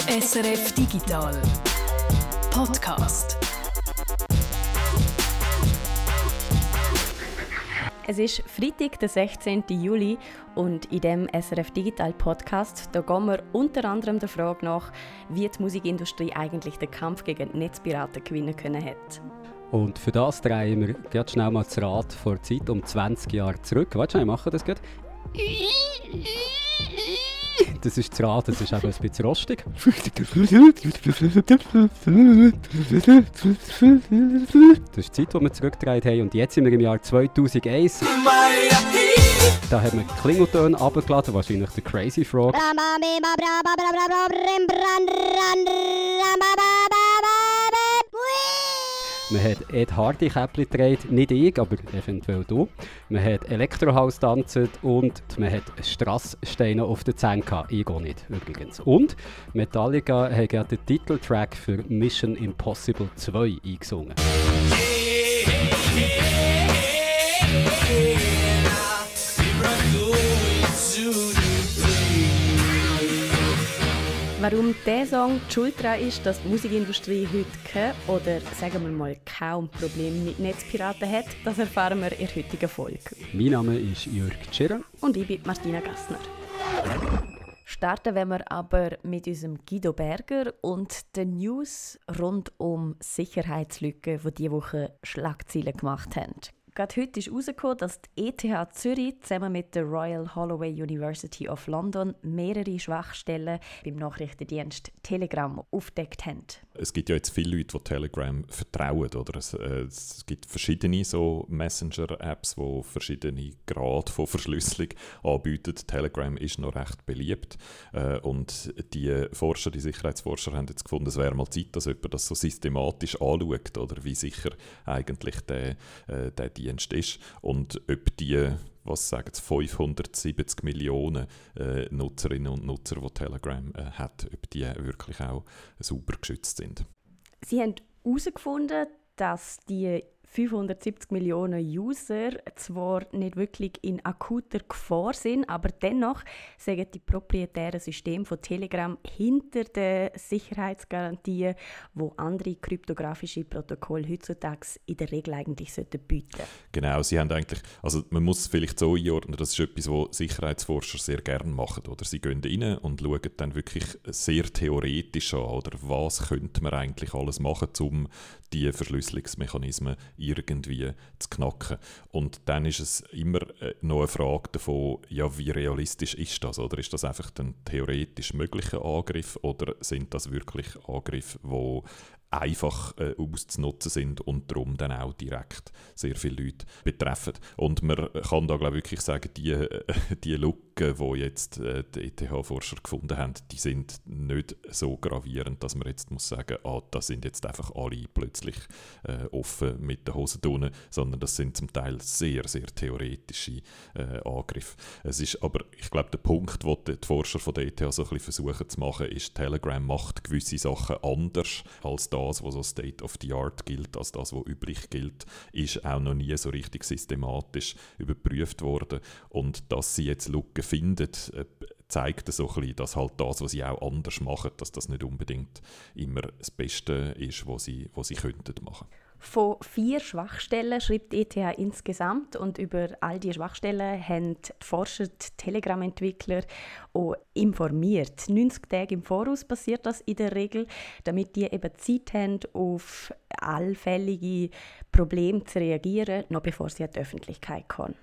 SRF Digital Podcast. Es ist Freitag, der 16. Juli und in dem SRF Digital Podcast da gehen wir unter anderem der Frage nach, wie die Musikindustrie eigentlich den Kampf gegen Netzpiraten gewinnen können hat. Und für das drehen wir ganz schnell mal das Rad vor Zeit um 20 Jahre zurück. Warte schnell, machen das gerade. Das ist das Rad, das ist eben ein bisschen rostig. Das ist die Zeit, die wir zurückgedreht haben. Und jetzt sind wir im Jahr 2001. Da haben wir Klingeltöne abgeladen, wahrscheinlich der Crazy Frog. Man hat Ed Hardy Käppli gedreht, nicht ich, aber eventuell du. Man hat Elektrohaus tanzt und man hat Strasssteine auf den Zähnen gehabt. Ich gehe nicht, übrigens. Und Metallica hat gerade den Titeltrack für Mission Impossible 2 eingesungen. Warum dieser Song die Schuld daran ist, dass die Musikindustrie heute kein oder sagen wir mal kaum Problem mit Netzpiraten hat, das erfahren wir in der heutigen Folge. Mein Name ist Jörg Tschirrer. Und ich bin Martina Gassner. Starten wir aber mit unserem Guido Berger und den News rund um Sicherheitslücken, die diese Woche Schlagzeilen gemacht haben. Gerade heute ist herausgekommen, dass die ETH Zürich zusammen mit der Royal Holloway University of London mehrere Schwachstellen beim Nachrichtendienst Telegram aufdeckt haben. Es gibt ja jetzt viele Leute, die Telegram vertrauen. Oder? Es, äh, es gibt verschiedene so Messenger-Apps, die verschiedene Grade von Verschlüsselung anbieten. Telegram ist noch recht beliebt. Äh, und die Forscher, die Sicherheitsforscher haben jetzt gefunden, es wäre mal Zeit, dass jemand das so systematisch anschaut, oder wie sicher eigentlich der, äh, der Dienst ist und ob die was sagen es, 570 Millionen äh, Nutzerinnen und Nutzer, die Telegram äh, hat, ob die wirklich auch sauber geschützt sind. Sie haben herausgefunden, dass die 570 Millionen User zwar nicht wirklich in akuter Gefahr sind, aber dennoch sagen die proprietären Systeme von Telegram hinter den Sicherheitsgarantien, wo andere kryptografische Protokolle heutzutage in der Regel eigentlich sollten bieten. Genau, sie haben eigentlich, also man muss es vielleicht so einordnen, das ist etwas, was Sicherheitsforscher sehr gerne machen, oder? Sie gehen rein und schauen dann wirklich sehr theoretisch an, oder was könnte man eigentlich alles machen, um die Verschlüsselungsmechanismen irgendwie zu knacken. Und dann ist es immer äh, noch eine Frage davon, ja, wie realistisch ist das? Oder ist das einfach ein theoretisch möglicher Angriff oder sind das wirklich Angriffe, die einfach äh, auszunutzen sind und darum dann auch direkt sehr viele Leute betreffen. Und man kann da glaube ich wirklich sagen, die, äh, die Lücken, die jetzt äh, die ETH-Forscher gefunden haben, die sind nicht so gravierend, dass man jetzt muss sagen, ah, das sind jetzt einfach alle plötzlich äh, offen mit den Hosen drinnen, sondern das sind zum Teil sehr, sehr theoretische äh, Angriffe. Es ist aber, ich glaube, der Punkt, den die Forscher von der ETH so ein bisschen versuchen zu machen, ist, Telegram macht gewisse Sachen anders als das, das, was so State of the Art gilt, als das, was üblich gilt, ist auch noch nie so richtig systematisch überprüft worden. Und dass sie jetzt Lücken findet, äh, zeigt so bisschen, dass halt das, was sie auch anders machen, dass das nicht unbedingt immer das Beste ist, was sie, was sie könnten machen. Von vier Schwachstellen schreibt ETH insgesamt und über all diese Schwachstellen haben die Forscher, die Telegram-Entwickler auch informiert. 90 Tage im Voraus passiert das in der Regel, damit die eben Zeit haben, auf allfällige Probleme zu reagieren, noch bevor sie an die Öffentlichkeit kommen.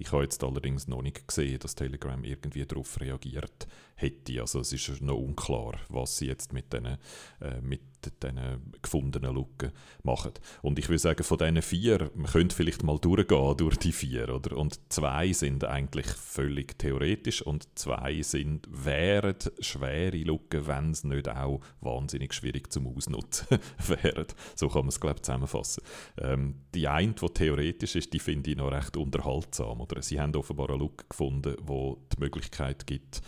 Ich habe jetzt allerdings noch nicht gesehen, dass Telegram irgendwie darauf reagiert hätte. Also es ist noch unklar, was sie jetzt mit diesen äh, mit diesen gefundenen Lücken machen. Und ich würde sagen, von diesen vier, man könnte vielleicht mal durchgehen durch die vier, oder? Und zwei sind eigentlich völlig theoretisch und zwei sind, wären schwere Lücken, wenn es nicht auch wahnsinnig schwierig zum Ausnutzen wären. So kann man es, glaube ich, zusammenfassen. Ähm, die eine, die theoretisch ist, die finde ich noch recht unterhaltsam. Oder? Sie haben offenbar eine Lücke gefunden, wo die Möglichkeit gibt,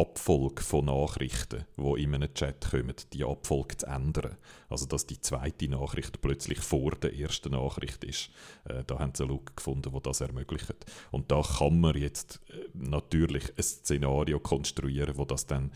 Abfolge von Nachrichten, die in einem Chat kommen, die Abfolge zu ändern. Also, dass die zweite Nachricht plötzlich vor der ersten Nachricht ist. Äh, da haben sie eine Lücke gefunden, die das ermöglicht. Und da kann man jetzt äh, natürlich ein Szenario konstruieren, wo das dann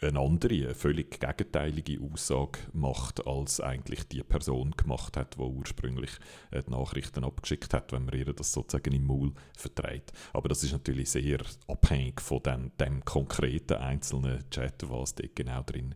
eine andere, eine völlig gegenteilige Aussage macht, als eigentlich die Person gemacht hat, die ursprünglich äh, die Nachrichten abgeschickt hat, wenn man ihr das sozusagen im Maul vertreibt. Aber das ist natürlich sehr abhängig von dem, dem konkreten einzelnen Chat, was dort genau drin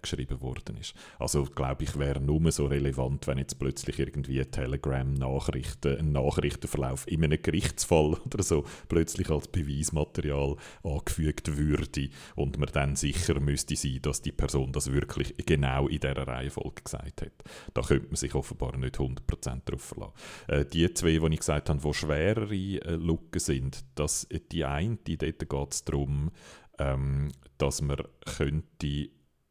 geschrieben worden ist. Also glaube ich, wäre nur so relevant, wenn jetzt plötzlich irgendwie Telegram-Nachrichten, ein Nachrichtenverlauf in einem Gerichtsfall oder so plötzlich als Beweismaterial angefügt würde und man dann sicher müsste sein, dass die Person das wirklich genau in dieser Reihenfolge gesagt hat. Da könnte man sich offenbar nicht 100% darauf verlassen. Äh, die zwei, die ich gesagt habe, die schwerere äh, Lücken sind, dass die eine, dort geht es darum, ähm, dass man könnte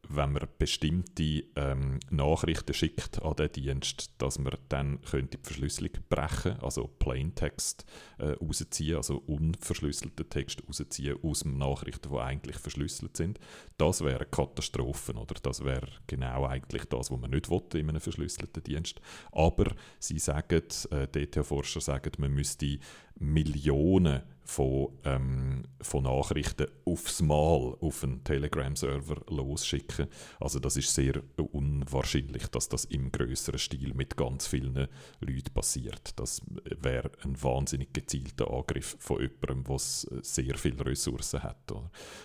wenn man bestimmte ähm, Nachrichten schickt an den Dienst, dass man dann könnte die Verschlüsselung brechen, also Plaintext äh, rausziehen, also unverschlüsselte Text rausziehen aus Nachrichten, die eigentlich verschlüsselt sind. Das wäre Katastrophen, oder? Das wäre genau eigentlich das, was man nicht will in einem verschlüsselten Dienst. Aber sie sagen, äh, DTH-Forscher sagen, man müsste Millionen von, ähm, von Nachrichten aufs Mal auf einen Telegram-Server losschicken. Also das ist sehr unwahrscheinlich, dass das im größeren Stil mit ganz vielen Leuten passiert. Das wäre ein wahnsinnig gezielter Angriff von jemandem, der sehr viele Ressourcen hat.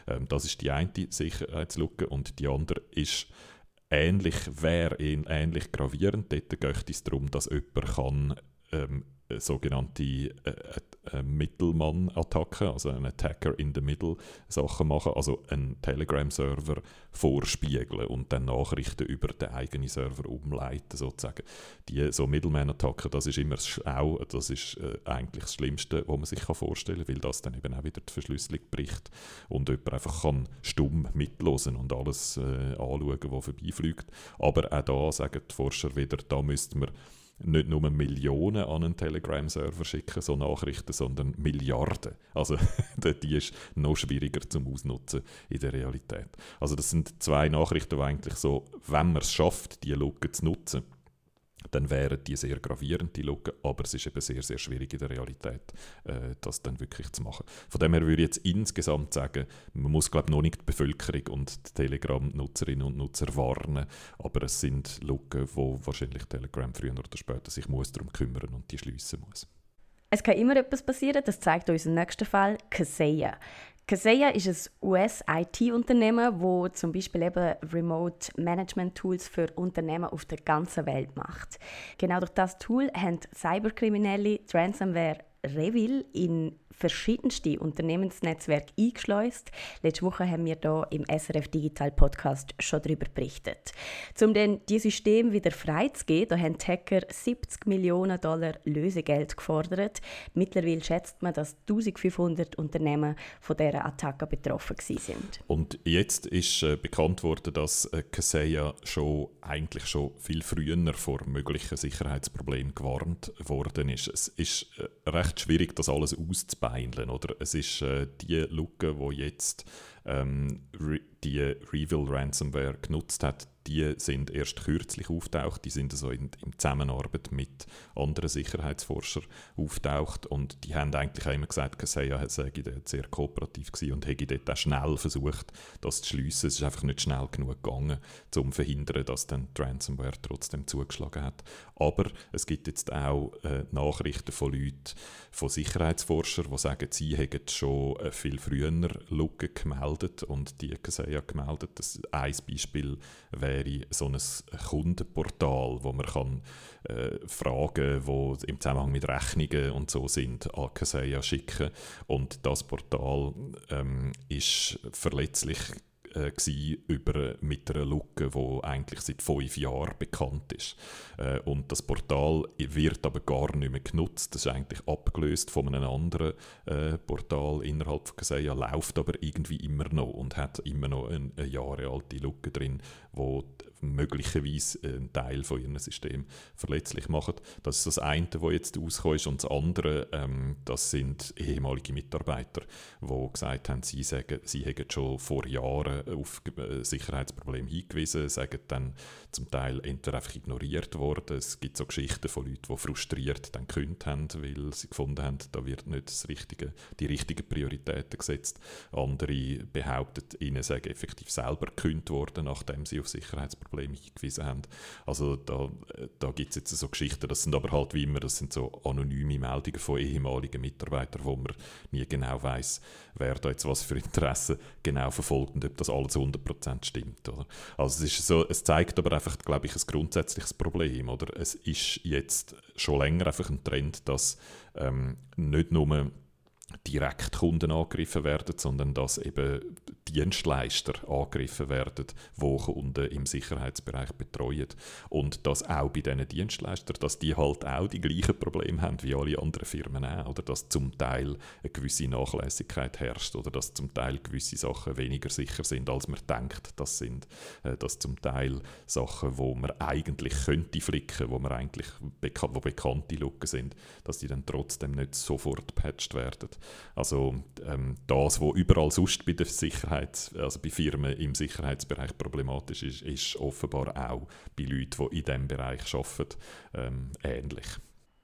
Ähm, das ist die eine Sicherheitslücke und die andere ist ähnlich, wäre ähnlich gravierend. Dort geht es darum, dass jemand kann ähm, sogenannte äh, äh, Mittelmann-Attacke, also ein Attacker in the Middle Sachen machen, also einen Telegram-Server vorspiegeln und dann Nachrichten über den eigenen Server umleiten sozusagen. Die so Middleman-Attacken, das ist immer auch, das ist äh, eigentlich das Schlimmste, was man sich vorstellen kann, weil das dann eben auch wieder die Verschlüsselung bricht und jemand einfach kann stumm mitlosen und alles äh, anschauen, was vorbeifliegt. Aber auch da sagen die Forscher wieder, da müsste man nicht nur Millionen an einen Telegram-Server schicken, so Nachrichten, sondern Milliarden. Also die ist noch schwieriger zum Ausnutzen in der Realität. Also das sind zwei Nachrichten, die eigentlich so, wenn man es schafft, die Lücke zu nutzen, dann wären die sehr gravierend, die Lücken, aber es ist eben sehr, sehr schwierig in der Realität, äh, das dann wirklich zu machen. Von dem her würde ich jetzt insgesamt sagen, man muss glaube ich noch nicht die Bevölkerung und die Telegram-Nutzerinnen und Nutzer warnen, aber es sind Lücken, wo wahrscheinlich Telegram früher oder später sich muss darum kümmern und die schließen muss. Es kann immer etwas passieren, das zeigt uns im nächsten Fall Kaseya. Kaseya ist ein US-IT-Unternehmen, wo zum Beispiel eben Remote Management Tools für Unternehmen auf der ganzen Welt macht. Genau durch das Tool haben Cyberkriminelle Ransomware Revil in verschiedenste Unternehmensnetzwerke eingeschleust. Letzte Woche haben wir hier im SRF Digital Podcast schon darüber berichtet. Um dann die System wieder freizugeben, da haben die Hacker 70 Millionen Dollar Lösegeld gefordert. Mittlerweile schätzt man, dass 1500 Unternehmen von dieser Attacke betroffen sind. Und jetzt ist äh, bekannt worden, dass äh, Kaseya schon eigentlich schon viel früher vor möglichen Sicherheitsproblemen gewarnt worden ist. Es ist äh, recht schwierig, das alles auszubauen beineln. Oder? Es ist äh, die Lücke, die jetzt ähm, die Reveal Ransomware genutzt hat, die sind erst kürzlich auftaucht. Die sind also in, in Zusammenarbeit mit anderen Sicherheitsforschern auftaucht und die haben eigentlich auch immer gesagt, Kaseya sei dort sehr kooperativ gewesen und hätte dort auch schnell versucht, das zu schliessen. Es ist einfach nicht schnell genug gegangen, um zu verhindern, dass dann die Ransomware trotzdem zugeschlagen hat. Aber es gibt jetzt auch äh, Nachrichten von Leuten, von Sicherheitsforschern, die sagen, sie hätten schon äh, viel früher Lücken gemeldet und die Kaseya gemeldet. Das ein Beispiel wäre wäre so ein Kundenportal, wo man kann, äh, Fragen, die im Zusammenhang mit Rechnungen und so sind, an Kaseya schicken und das Portal ähm, ist verletzlich äh, über, mit einer Lücke, die eigentlich seit fünf Jahren bekannt ist. Äh, und das Portal wird aber gar nicht mehr genutzt. Das ist eigentlich abgelöst von einem anderen äh, Portal innerhalb von Kaseya, läuft aber irgendwie immer noch und hat immer noch eine, eine Jahre alte Lücke drin, wo möglicherweise einen Teil von ihrem System verletzlich machen. Das ist das eine, was jetzt rausgekommen ist. Und das andere, ähm, das sind ehemalige Mitarbeiter, die gesagt haben, sie, sagen, sie hätten schon vor Jahren auf äh, Sicherheitsprobleme hingewiesen, sagen dann zum Teil entweder einfach ignoriert worden. Es gibt so Geschichten von Leuten, die frustriert dann gekündigt haben, weil sie gefunden haben, da wird nicht richtige, die richtigen Prioritäten gesetzt. Andere behaupten, ihnen sei effektiv selber gekündigt worden, nachdem sie auf Sicherheitsprobleme hingewiesen haben. Also da, da gibt es jetzt so Geschichten, das sind aber halt wie immer, das sind so anonyme Meldungen von ehemaligen Mitarbeitern, wo man nie genau weiß, wer da jetzt was für Interessen genau verfolgt und ob das alles 100% stimmt. Oder? Also es, ist so, es zeigt aber einfach, glaube ich, ein grundsätzliches Problem. Oder? Es ist jetzt schon länger einfach ein Trend, dass ähm, nicht nur direkt Kunden angegriffen werden, sondern dass eben Dienstleister angegriffen werden, die Kunden im Sicherheitsbereich betreuen. Und dass auch bei diesen Dienstleistern, dass die halt auch die gleichen Probleme haben wie alle anderen Firmen auch, oder dass zum Teil eine gewisse Nachlässigkeit herrscht oder dass zum Teil gewisse Sachen weniger sicher sind, als man denkt, das sind. Äh, dass zum Teil Sachen, wo man eigentlich könnte flicken, wo man eigentlich beka wo bekannte Lücken sind, dass die dann trotzdem nicht sofort patched werden. Also ähm, das, was überall sonst bei der Sicherheit, also bei Firmen im Sicherheitsbereich problematisch ist, ist offenbar auch bei Leuten, die in diesem Bereich arbeiten, ähm, ähnlich.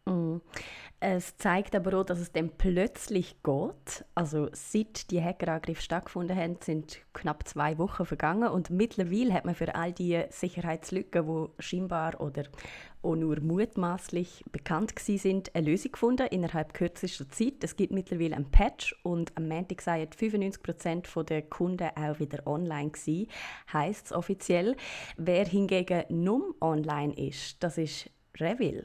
Mm. Es zeigt aber auch, dass es dann plötzlich geht. Also seit die Hackerangriffe stattgefunden haben, sind knapp zwei Wochen vergangen und mittlerweile hat man für all die Sicherheitslücken, die scheinbar oder auch nur mutmaßlich bekannt sind, eine Lösung gefunden innerhalb kürzester Zeit. Es gibt mittlerweile einen Patch und am Montag seien 95% der Kunden auch wieder online gewesen, heisst es offiziell. Wer hingegen nur online ist, das ist Revil.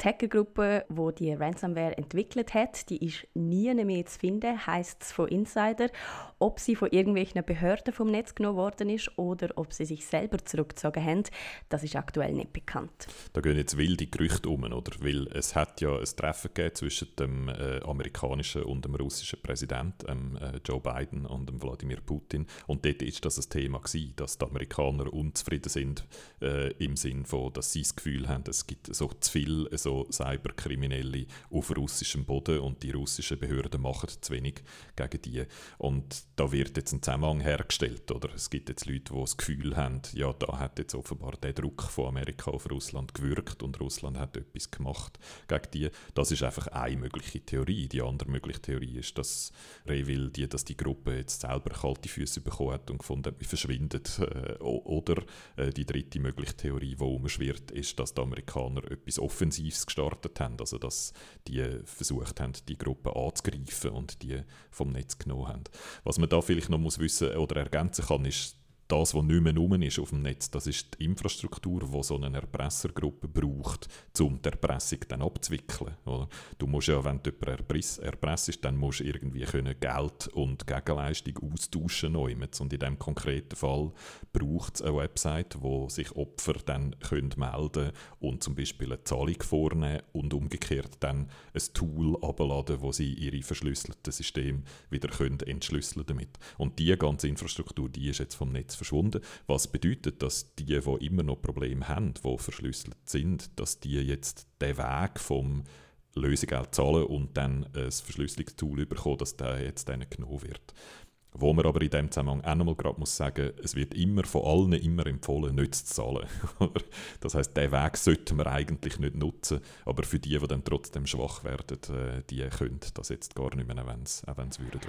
Die Hackergruppe, die die Ransomware entwickelt hat, die ist nie mehr zu finden, heisst es von Insider. Ob sie von irgendwelchen Behörden vom Netz genommen worden ist oder ob sie sich selber zurückgezogen haben, das ist aktuell nicht bekannt. Da gehen jetzt wilde Gerüchte um, oder? Weil es hat ja ein Treffen gegeben zwischen dem äh, amerikanischen und dem russischen Präsidenten, ähm, äh, Joe Biden und dem Wladimir Putin. Und dort ist das ein Thema gewesen, dass die Amerikaner unzufrieden sind äh, im Sinn von, dass sie das Gefühl haben, es gibt so zu viel so so Cyberkriminelle auf russischem Boden und die russischen Behörden machen zu wenig gegen die. Und da wird jetzt ein Zusammenhang hergestellt. Oder? Es gibt jetzt Leute, die das Gefühl haben, ja, da hat jetzt offenbar der Druck von Amerika auf Russland gewirkt und Russland hat etwas gemacht gegen die. Das ist einfach eine mögliche Theorie. Die andere mögliche Theorie ist, dass Revil, die, dass die Gruppe jetzt selber kalte Füße bekommen hat und gefunden hat, wir verschwinden. Äh, oder äh, die dritte mögliche Theorie, die umschwirrt, ist, dass die Amerikaner etwas Offensives Attacks gestartet haben, also dass die versucht haben, die Gruppe anzugreifen und die vom Netz genommen haben. Was man da vielleicht noch muss wissen oder ergänzen kann, ist, das, was nicht mehr rum ist auf dem Netz, das ist die Infrastruktur, die so eine Erpressergruppe braucht, um die Erpressung dann abzuwickeln. Oder? Du musst ja, wenn du jemanden erpressst, dann musst du irgendwie können Geld und Gegenleistung austauschen können. Und in diesem konkreten Fall braucht es eine Website, wo sich Opfer dann können melden und zum Beispiel eine Zahlung vornehmen und umgekehrt dann ein Tool abladen, wo sie ihre verschlüsselten Systeme wieder können entschlüsseln damit. Und diese ganze Infrastruktur, die ist jetzt vom Netz verschwunden. Was bedeutet, dass die, die immer noch Probleme haben, die verschlüsselt sind, dass die jetzt den Weg vom Lösegeld zahlen und dann ein Verschlüsselungstool bekommen, dass der jetzt dann genommen wird. Wo man aber in dem Zusammenhang auch nochmal gerade muss sagen, es wird immer von allen immer empfohlen, nicht zu zahlen. das heißt, diesen Weg sollten wir eigentlich nicht nutzen, aber für die, die dann trotzdem schwach werden, äh, die können das jetzt gar nicht mehr, auch wenn es würden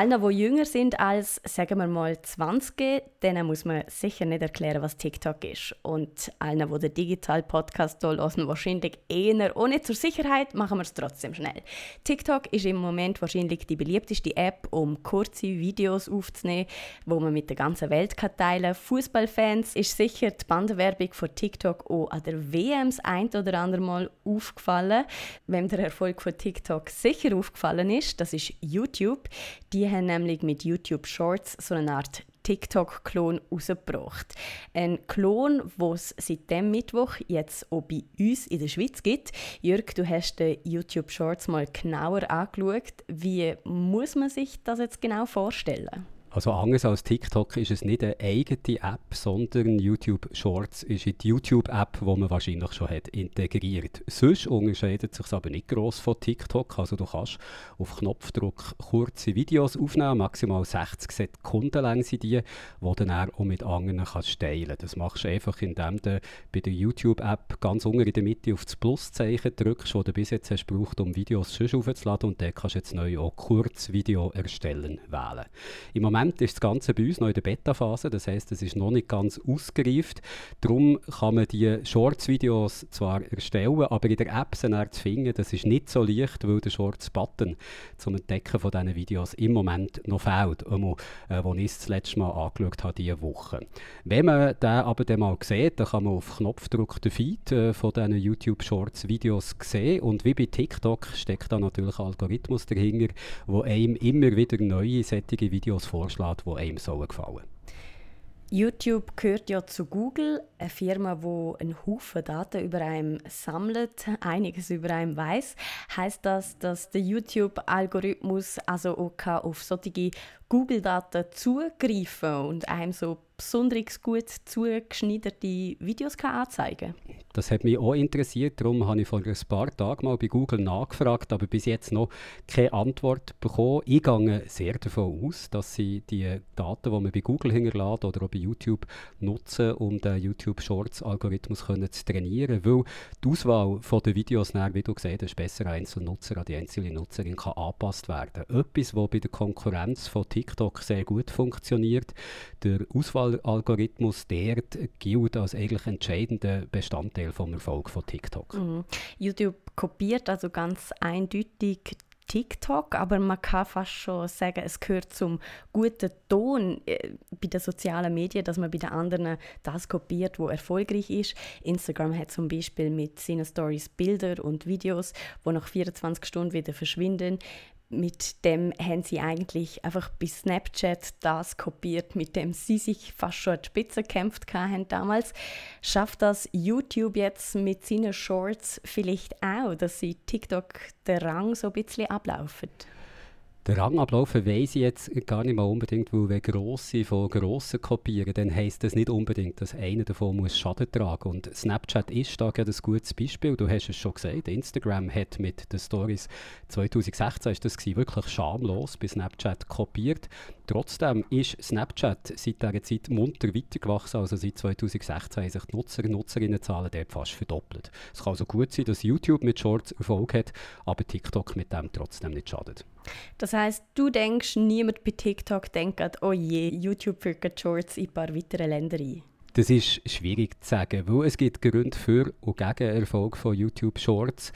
Allen, die jünger sind als, sagen wir mal, 20, denen muss man sicher nicht erklären, was TikTok ist. Und allen, die den Digital-Podcast hier hören, wahrscheinlich eher, ohne zur Sicherheit, machen wir es trotzdem schnell. TikTok ist im Moment wahrscheinlich die beliebteste App, um kurze Videos aufzunehmen, wo man mit der ganzen Welt kann teilen Fußballfans ist sicher die Bandwerbung von TikTok auch an der WM ein oder andere Mal aufgefallen. Wem der Erfolg von TikTok sicher aufgefallen ist, das ist YouTube. Die die haben nämlich mit YouTube Shorts so eine Art TikTok-Klon rausgebracht. Ein Klon, den es seit dem Mittwoch jetzt auch bei uns in der Schweiz gibt. Jörg, du hast den YouTube Shorts mal genauer angeschaut. Wie muss man sich das jetzt genau vorstellen? Also anders als TikTok ist es nicht eine eigene App, sondern YouTube Shorts ist die YouTube-App, die man wahrscheinlich schon hat integriert. Sonst unterscheidet sich aber nicht gross von TikTok. Also du kannst auf Knopfdruck kurze Videos aufnehmen, maximal 60 Sekunden lang sind die, die dann auch mit anderen kannst teilen Das machst du einfach, indem du bei der YouTube-App ganz unten in der Mitte auf das Pluszeichen drückst, das du bis jetzt hast gebraucht, um Videos schon aufzuladen und dann kannst du jetzt neu auch Kurzvideo erstellen wählen. Im Moment Moment ist das Ganze bei uns noch in der Beta-Phase, das heißt, es ist noch nicht ganz ausgereift. Darum kann man die Shorts-Videos zwar erstellen, aber in der App sie zu finden, das ist nicht so leicht, weil der Shorts-Button zum Entdecken von diesen Videos im Moment noch fehlt, einmal, äh, wo ich das letzte Mal angeschaut habe, diese Woche. Wenn man den aber dann mal sieht, dann kann man auf Knopfdruck den Feed äh, von diesen YouTube-Shorts-Videos sehen und wie bei TikTok steckt da natürlich ein Algorithmus dahinter, wo einem immer wieder neue sättige Videos vorschlägt vorschlägt, die einem gefallen sollen. YouTube gehört ja zu Google, eine Firma, die einen Haufen Daten über einen sammelt, einiges über einen weiß. Heißt das, dass der YouTube-Algorithmus also auch auf solche Google-Daten zugreifen und einem so besonders gut zugeschneiderte Videos anzeigen? Das hat mich auch interessiert, darum habe ich vor ein paar Tagen mal bei Google nachgefragt, aber bis jetzt noch keine Antwort bekommen. Ich gehe sehr davon aus, dass sie die Daten, die man bei Google hinterlässt oder auch bei YouTube nutzen, um den YouTube Shorts Algorithmus zu trainieren, weil die Auswahl der Videos, dann, wie du gesehen hast, besser Einzelnutzer an die einzelne Nutzerin kann angepasst werden. Etwas, was bei der Konkurrenz von TikTok sehr gut funktioniert. Der Auswahlalgorithmus, der gilt als eigentlich entscheidender Bestandteil Teil vom Erfolg von TikTok. Mhm. YouTube kopiert also ganz eindeutig TikTok, aber man kann fast schon sagen, es gehört zum guten Ton äh, bei den sozialen Medien, dass man bei den anderen das kopiert, wo erfolgreich ist. Instagram hat zum Beispiel mit seinen Stories Bilder und Videos, wo nach 24 Stunden wieder verschwinden mit dem haben sie eigentlich einfach bei Snapchat das kopiert, mit dem sie sich fast schon an die Spitze gekämpft haben damals. Schafft das YouTube jetzt mit seinen Shorts vielleicht auch, dass sie TikTok den Rang so ein bisschen ablaufen? Der Rangablauf weiss ich jetzt gar nicht mal unbedingt, weil wenn Grosse von Grossen kopieren, dann heisst das nicht unbedingt, dass einer davon muss Schaden tragen. Und Snapchat ist da ein gutes Beispiel. Du hast es schon gesagt, Instagram hat mit den Stories 2016 ist das wirklich schamlos bei Snapchat kopiert. Trotzdem ist Snapchat seit dieser Zeit munter weitergewachsen. Also seit 2016 haben sich die Nutzer und Nutzerinnenzahlen dort fast verdoppelt. Es kann also gut sein, dass YouTube mit Shorts Erfolg hat, aber TikTok mit dem trotzdem nicht schadet. Das heißt, du denkst, niemand bei TikTok denkt, oh je, YouTube führt Shorts in ein paar weitere Länder ein. Das ist schwierig zu sagen, weil es gibt Gründe für und gegen Erfolg von YouTube Shorts.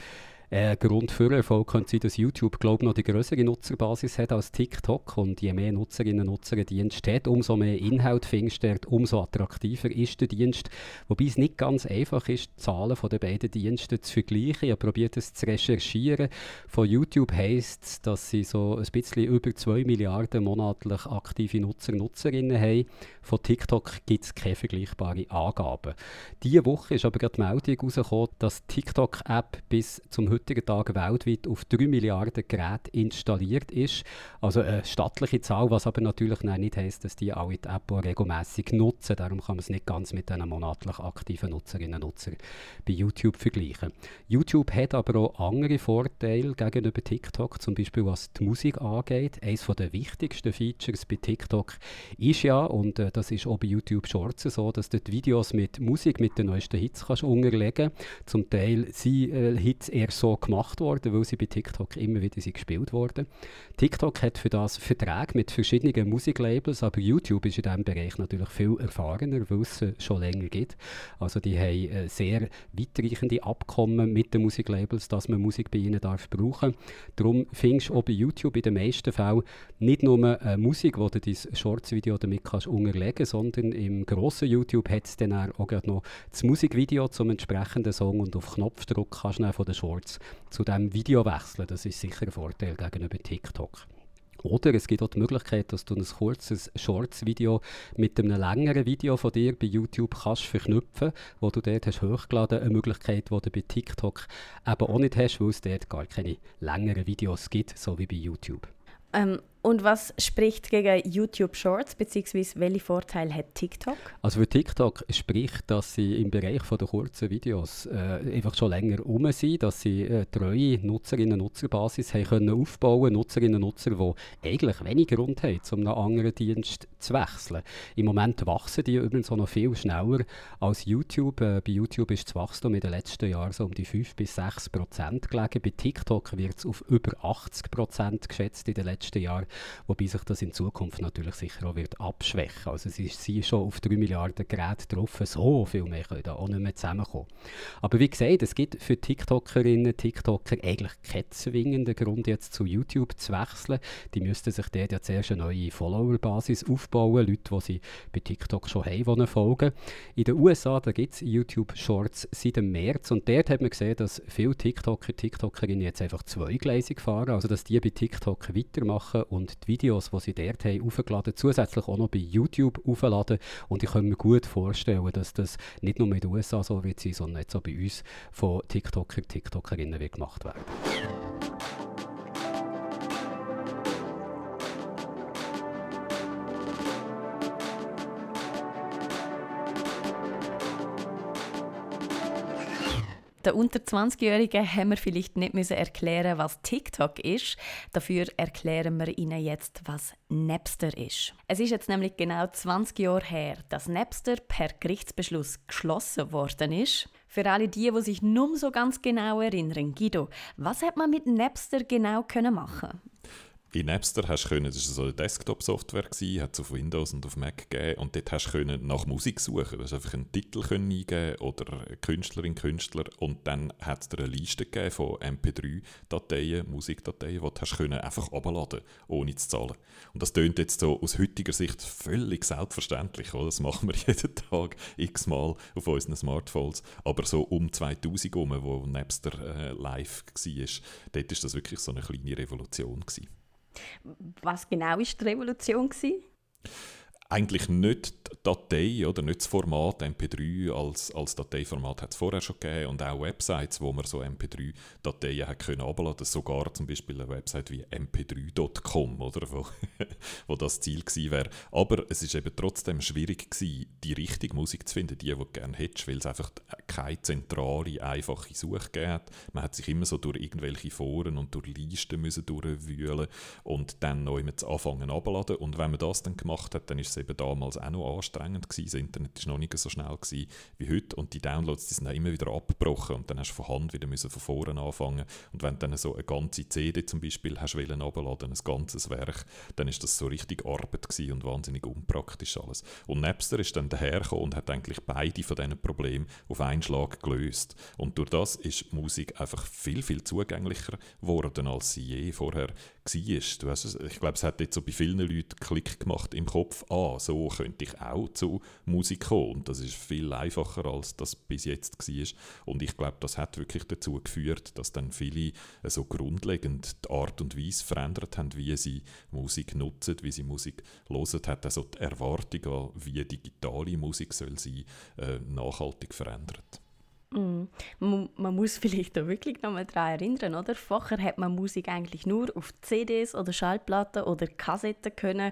Ein Grund für Erfolg könnte sein, dass YouTube glaube noch die größere Nutzerbasis hat als TikTok und je mehr Nutzerinnen und Nutzer ein Dienst hat, umso mehr Inhalt findest du umso attraktiver ist der Dienst. Wobei es nicht ganz einfach ist, die Zahlen den beiden Diensten zu vergleichen. Ich probiert, das zu recherchieren. Von YouTube heisst es, dass sie so ein bisschen über 2 Milliarden monatlich aktive Nutzer und Nutzerinnen haben. Von TikTok gibt es keine vergleichbaren Angaben. Diese Woche ist aber gerade die Meldung herausgekommen, dass die TikTok-App bis zum heutigen Tag weltweit auf 3 Milliarden Geräte installiert ist. Also eine stattliche Zahl, was aber natürlich nicht heisst, dass die alle die App regelmässig nutzen. Darum kann man es nicht ganz mit den monatlich aktiven Nutzerinnen und Nutzern bei YouTube vergleichen. YouTube hat aber auch andere Vorteile gegenüber TikTok, zum Beispiel was die Musik angeht. Eines der wichtigsten Features bei TikTok ist ja, und äh, das ist auch bei YouTube Shorts so, dass du die Videos mit Musik, mit den neuesten Hits kannst unterlegen. Zum Teil sind äh, Hits eher so so gemacht worden, weil sie bei TikTok immer wieder sind gespielt wurden. TikTok hat für das Verträge mit verschiedenen Musiklabels, aber YouTube ist in diesem Bereich natürlich viel erfahrener, weil es schon länger gibt. Also die haben äh, sehr weitreichende Abkommen mit den Musiklabels, dass man Musik bei ihnen darf brauchen. Darum findest du auch bei YouTube in den meisten Fällen nicht nur äh, Musik, wo du dein Shorts-Video damit kannst unterlegen, sondern im grossen YouTube hat es dann auch noch das Musikvideo zum entsprechenden Song und auf Knopfdruck kannst du von den Shorts zu diesem Video wechseln. Das ist sicher ein Vorteil gegenüber TikTok. Oder es gibt auch die Möglichkeit, dass du ein kurzes Shorts-Video mit einem längeren Video von dir bei YouTube kannst verknüpfen, wo du dort hast hochgeladen, eine Möglichkeit, die du bei TikTok eben auch nicht hast, weil es dort gar keine längeren Videos gibt, so wie bei YouTube. Ähm, Und was spricht gegen YouTube Shorts, beziehungsweise welche Vorteile hat TikTok? Also für TikTok spricht, dass sie im Bereich der kurzen Videos äh, einfach schon länger um sind, dass sie äh, treue Nutzerinnen und Nutzerbasis haben können aufbauen, Nutzerinnen und Nutzer, die eigentlich wenig Grund haben, um einen anderen Dienst zu wechseln. Im Moment wachsen die übrigens auch noch viel schneller als YouTube. Äh, bei YouTube ist das Wachstum in den letzten Jahren so um die 5 bis 6 Prozent gelegen. Bei TikTok wird es auf über 80 Prozent geschätzt in den letzten Jahren wobei sich das in Zukunft natürlich sicher auch wird abschwächen. Also sie sind schon auf 3 Milliarden Geräte drauf, so viel mehr können da auch nicht mehr zusammenkommen. Aber wie gesagt, es gibt für TikTokerinnen, TikToker eigentlich keinen zwingenden Grund jetzt zu YouTube zu wechseln. Die müssten sich dort ja zuerst eine neue Follower-Basis aufbauen, Leute, die sie bei TikTok schon haben, die folgen. In den USA, gibt es YouTube Shorts seit dem März und dort hat man gesehen, dass viele TikToker, TikTokerinnen jetzt einfach zweigleisig fahren, also dass die bei TikTok weitermachen und die Videos, die sie dort haben, aufgeladen, zusätzlich auch noch bei YouTube aufladen. Und ich kann mir gut vorstellen, dass das nicht nur in den USA so wird sein, sondern jetzt auch bei uns von TikToker, TikTokerinnen wird gemacht werden. Den unter 20-Jährigen haben wir vielleicht nicht müssen erklären, was TikTok ist. Dafür erklären wir ihnen jetzt, was Napster ist. Es ist jetzt nämlich genau 20 Jahre her, dass Napster per Gerichtsbeschluss geschlossen worden ist. Für alle die, die sich nur so ganz genau erinnern, Guido, was hat man mit Napster genau können machen? In Napster hast können, das war so eine Desktop-Software, hat es auf Windows und auf Mac gegeben und dort hast du nach Musik suchen. Du hast einfach einen Titel können eingeben oder Künstlerin, Künstler und dann hat es dir eine Liste gegeben von MP3-Dateien, Musikdateien, die du hast können einfach abladen ohne zu zahlen. Und das tönt jetzt so aus heutiger Sicht völlig selbstverständlich, oder? das machen wir jeden Tag x-mal auf unseren Smartphones, aber so um 2000 herum, wo Napster äh, live war, dort war das wirklich so eine kleine Revolution. Gewesen. Was genau war die Revolution? Eigentlich nicht die Datei oder nicht das Format MP3 als, als Dateiformat hat es vorher schon gegeben und auch Websites, wo man so MP3-Dateien hat können abladen, sogar zum Beispiel eine Website wie mp3.com oder wo, wo das Ziel gewesen wäre. Aber es ist eben trotzdem schwierig gewesen, die richtige Musik zu finden, die, du gerne hättest, weil es einfach keine zentrale, einfache Suche gegeben hat. Man hat sich immer so durch irgendwelche Foren und durch Listen müssen durchwühlen und dann neu mit anfangen abladen und wenn man das dann gemacht hat, dann ist es eben damals auch noch anstrengend gewesen. Das Internet war noch nicht so schnell wie heute und die Downloads die sind auch immer wieder abgebrochen und dann hast du von Hand wieder müssen von vorne anfangen und wenn du dann so eine ganze CD zum Beispiel hast wollen abladen, ein ganzes Werk, dann ist das so richtig Arbeit und wahnsinnig unpraktisch alles. Und Napster ist dann dahergekommen und hat eigentlich beide von diesen Problemen auf einen Schlag gelöst und durch das ist Musik einfach viel, viel zugänglicher geworden, als sie je vorher war. Ich glaube, es hat jetzt so bei vielen Leuten Klick gemacht im Kopf, ah, so könnte ich auch zu Musik kommen. Und das ist viel einfacher, als das bis jetzt war. Und ich glaube, das hat wirklich dazu geführt, dass dann viele äh, so grundlegend die Art und Weise verändert haben, wie sie Musik nutzen, wie sie Musik hören, hat also die Erwartung wie digitale Musik soll sein, äh, nachhaltig verändert. Mm. Man, man, muss vielleicht da wirklich noch mal daran erinnern, oder? Vorher hat man Musik eigentlich nur auf CDs oder Schallplatten oder Kassetten können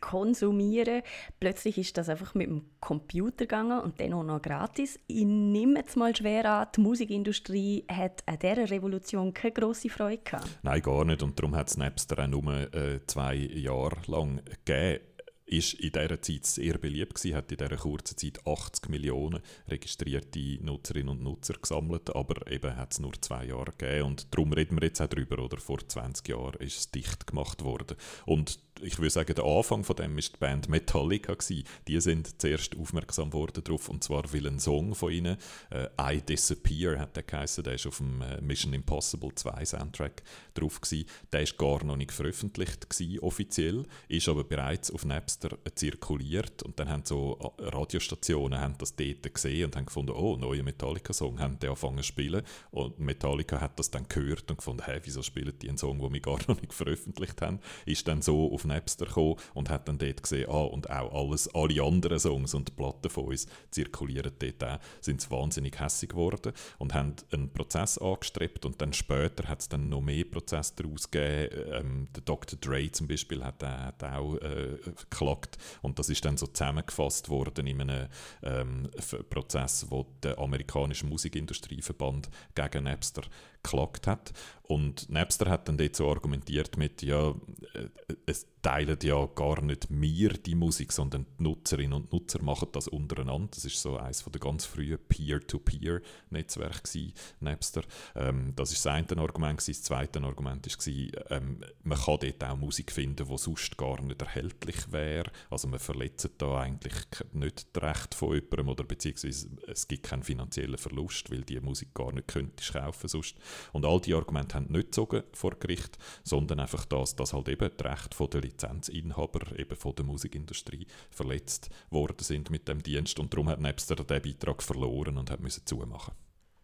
konsumieren. Plötzlich ist das einfach mit dem Computer gegangen und dann auch noch gratis. Ich nehme jetzt mal schwer an, die Musikindustrie hat an dieser Revolution keine grosse Freude gehabt. Nein, gar nicht. Und darum hat es Napster auch nur äh, zwei Jahre lang gegeben ist in dieser Zeit sehr beliebt gewesen, hat in dieser kurzen Zeit 80 Millionen registrierte Nutzerinnen und Nutzer gesammelt, aber eben hat es nur zwei Jahre gegeben und darum reden wir jetzt auch darüber, oder vor 20 Jahren ist es dicht gemacht worden. Und ich würde sagen, der Anfang von dem ist die Band Metallica gewesen. Die sind zuerst aufmerksam worden darauf und zwar weil ein Song von ihnen, äh, I Disappear hat der geheißen, der ist auf dem äh, Mission Impossible 2 Soundtrack drauf gewesen. Der ist gar noch nicht veröffentlicht gewesen, offiziell, ist aber bereits auf Napster zirkuliert und dann haben so äh, Radiostationen haben das dort gesehen und haben gefunden, oh, neuer Metallica-Song, haben die angefangen zu spielen und Metallica hat das dann gehört und gefunden, hey, wieso spielen die einen Song, den wir gar noch nicht veröffentlicht haben, ist dann so auf Napster gekommen und hat dann dort gesehen, ah, und auch alles, alle anderen Songs und Platten von uns zirkulieren dort auch, sind sie wahnsinnig hässig geworden und haben einen Prozess angestrebt und dann später hat es dann noch mehr Prozesse daraus gegeben. Ähm, der Dr. Dre zum Beispiel hat, äh, hat auch äh, geklagt und das ist dann so zusammengefasst worden in einem ähm, Prozess, wo der amerikanische Musikindustrieverband gegen Napster geklagt hat. Und Napster hat dann dort so argumentiert mit, ja, äh, es teilen ja gar nicht wir die Musik, sondern die Nutzerinnen und Nutzer machen das untereinander. Das ist so eines der ganz frühen Peer-to-Peer-Netzwerke Napster. Ähm, das ist das eine Argument. Das zweite Argument war, ähm, man kann dort auch Musik finden, die sonst gar nicht erhältlich wäre. Also man verletzt da eigentlich nicht das Recht von jemandem oder beziehungsweise es gibt keinen finanziellen Verlust, weil die Musik gar nicht könntest kaufen sonst. Und all die Argumente haben nicht gezogen vor Gericht, sondern einfach das, dass halt eben das Recht von der Lizenzinhaber eben von der Musikindustrie verletzt worden sind mit dem Dienst und darum hat Napster den Beitrag verloren und hat müssen zumachen.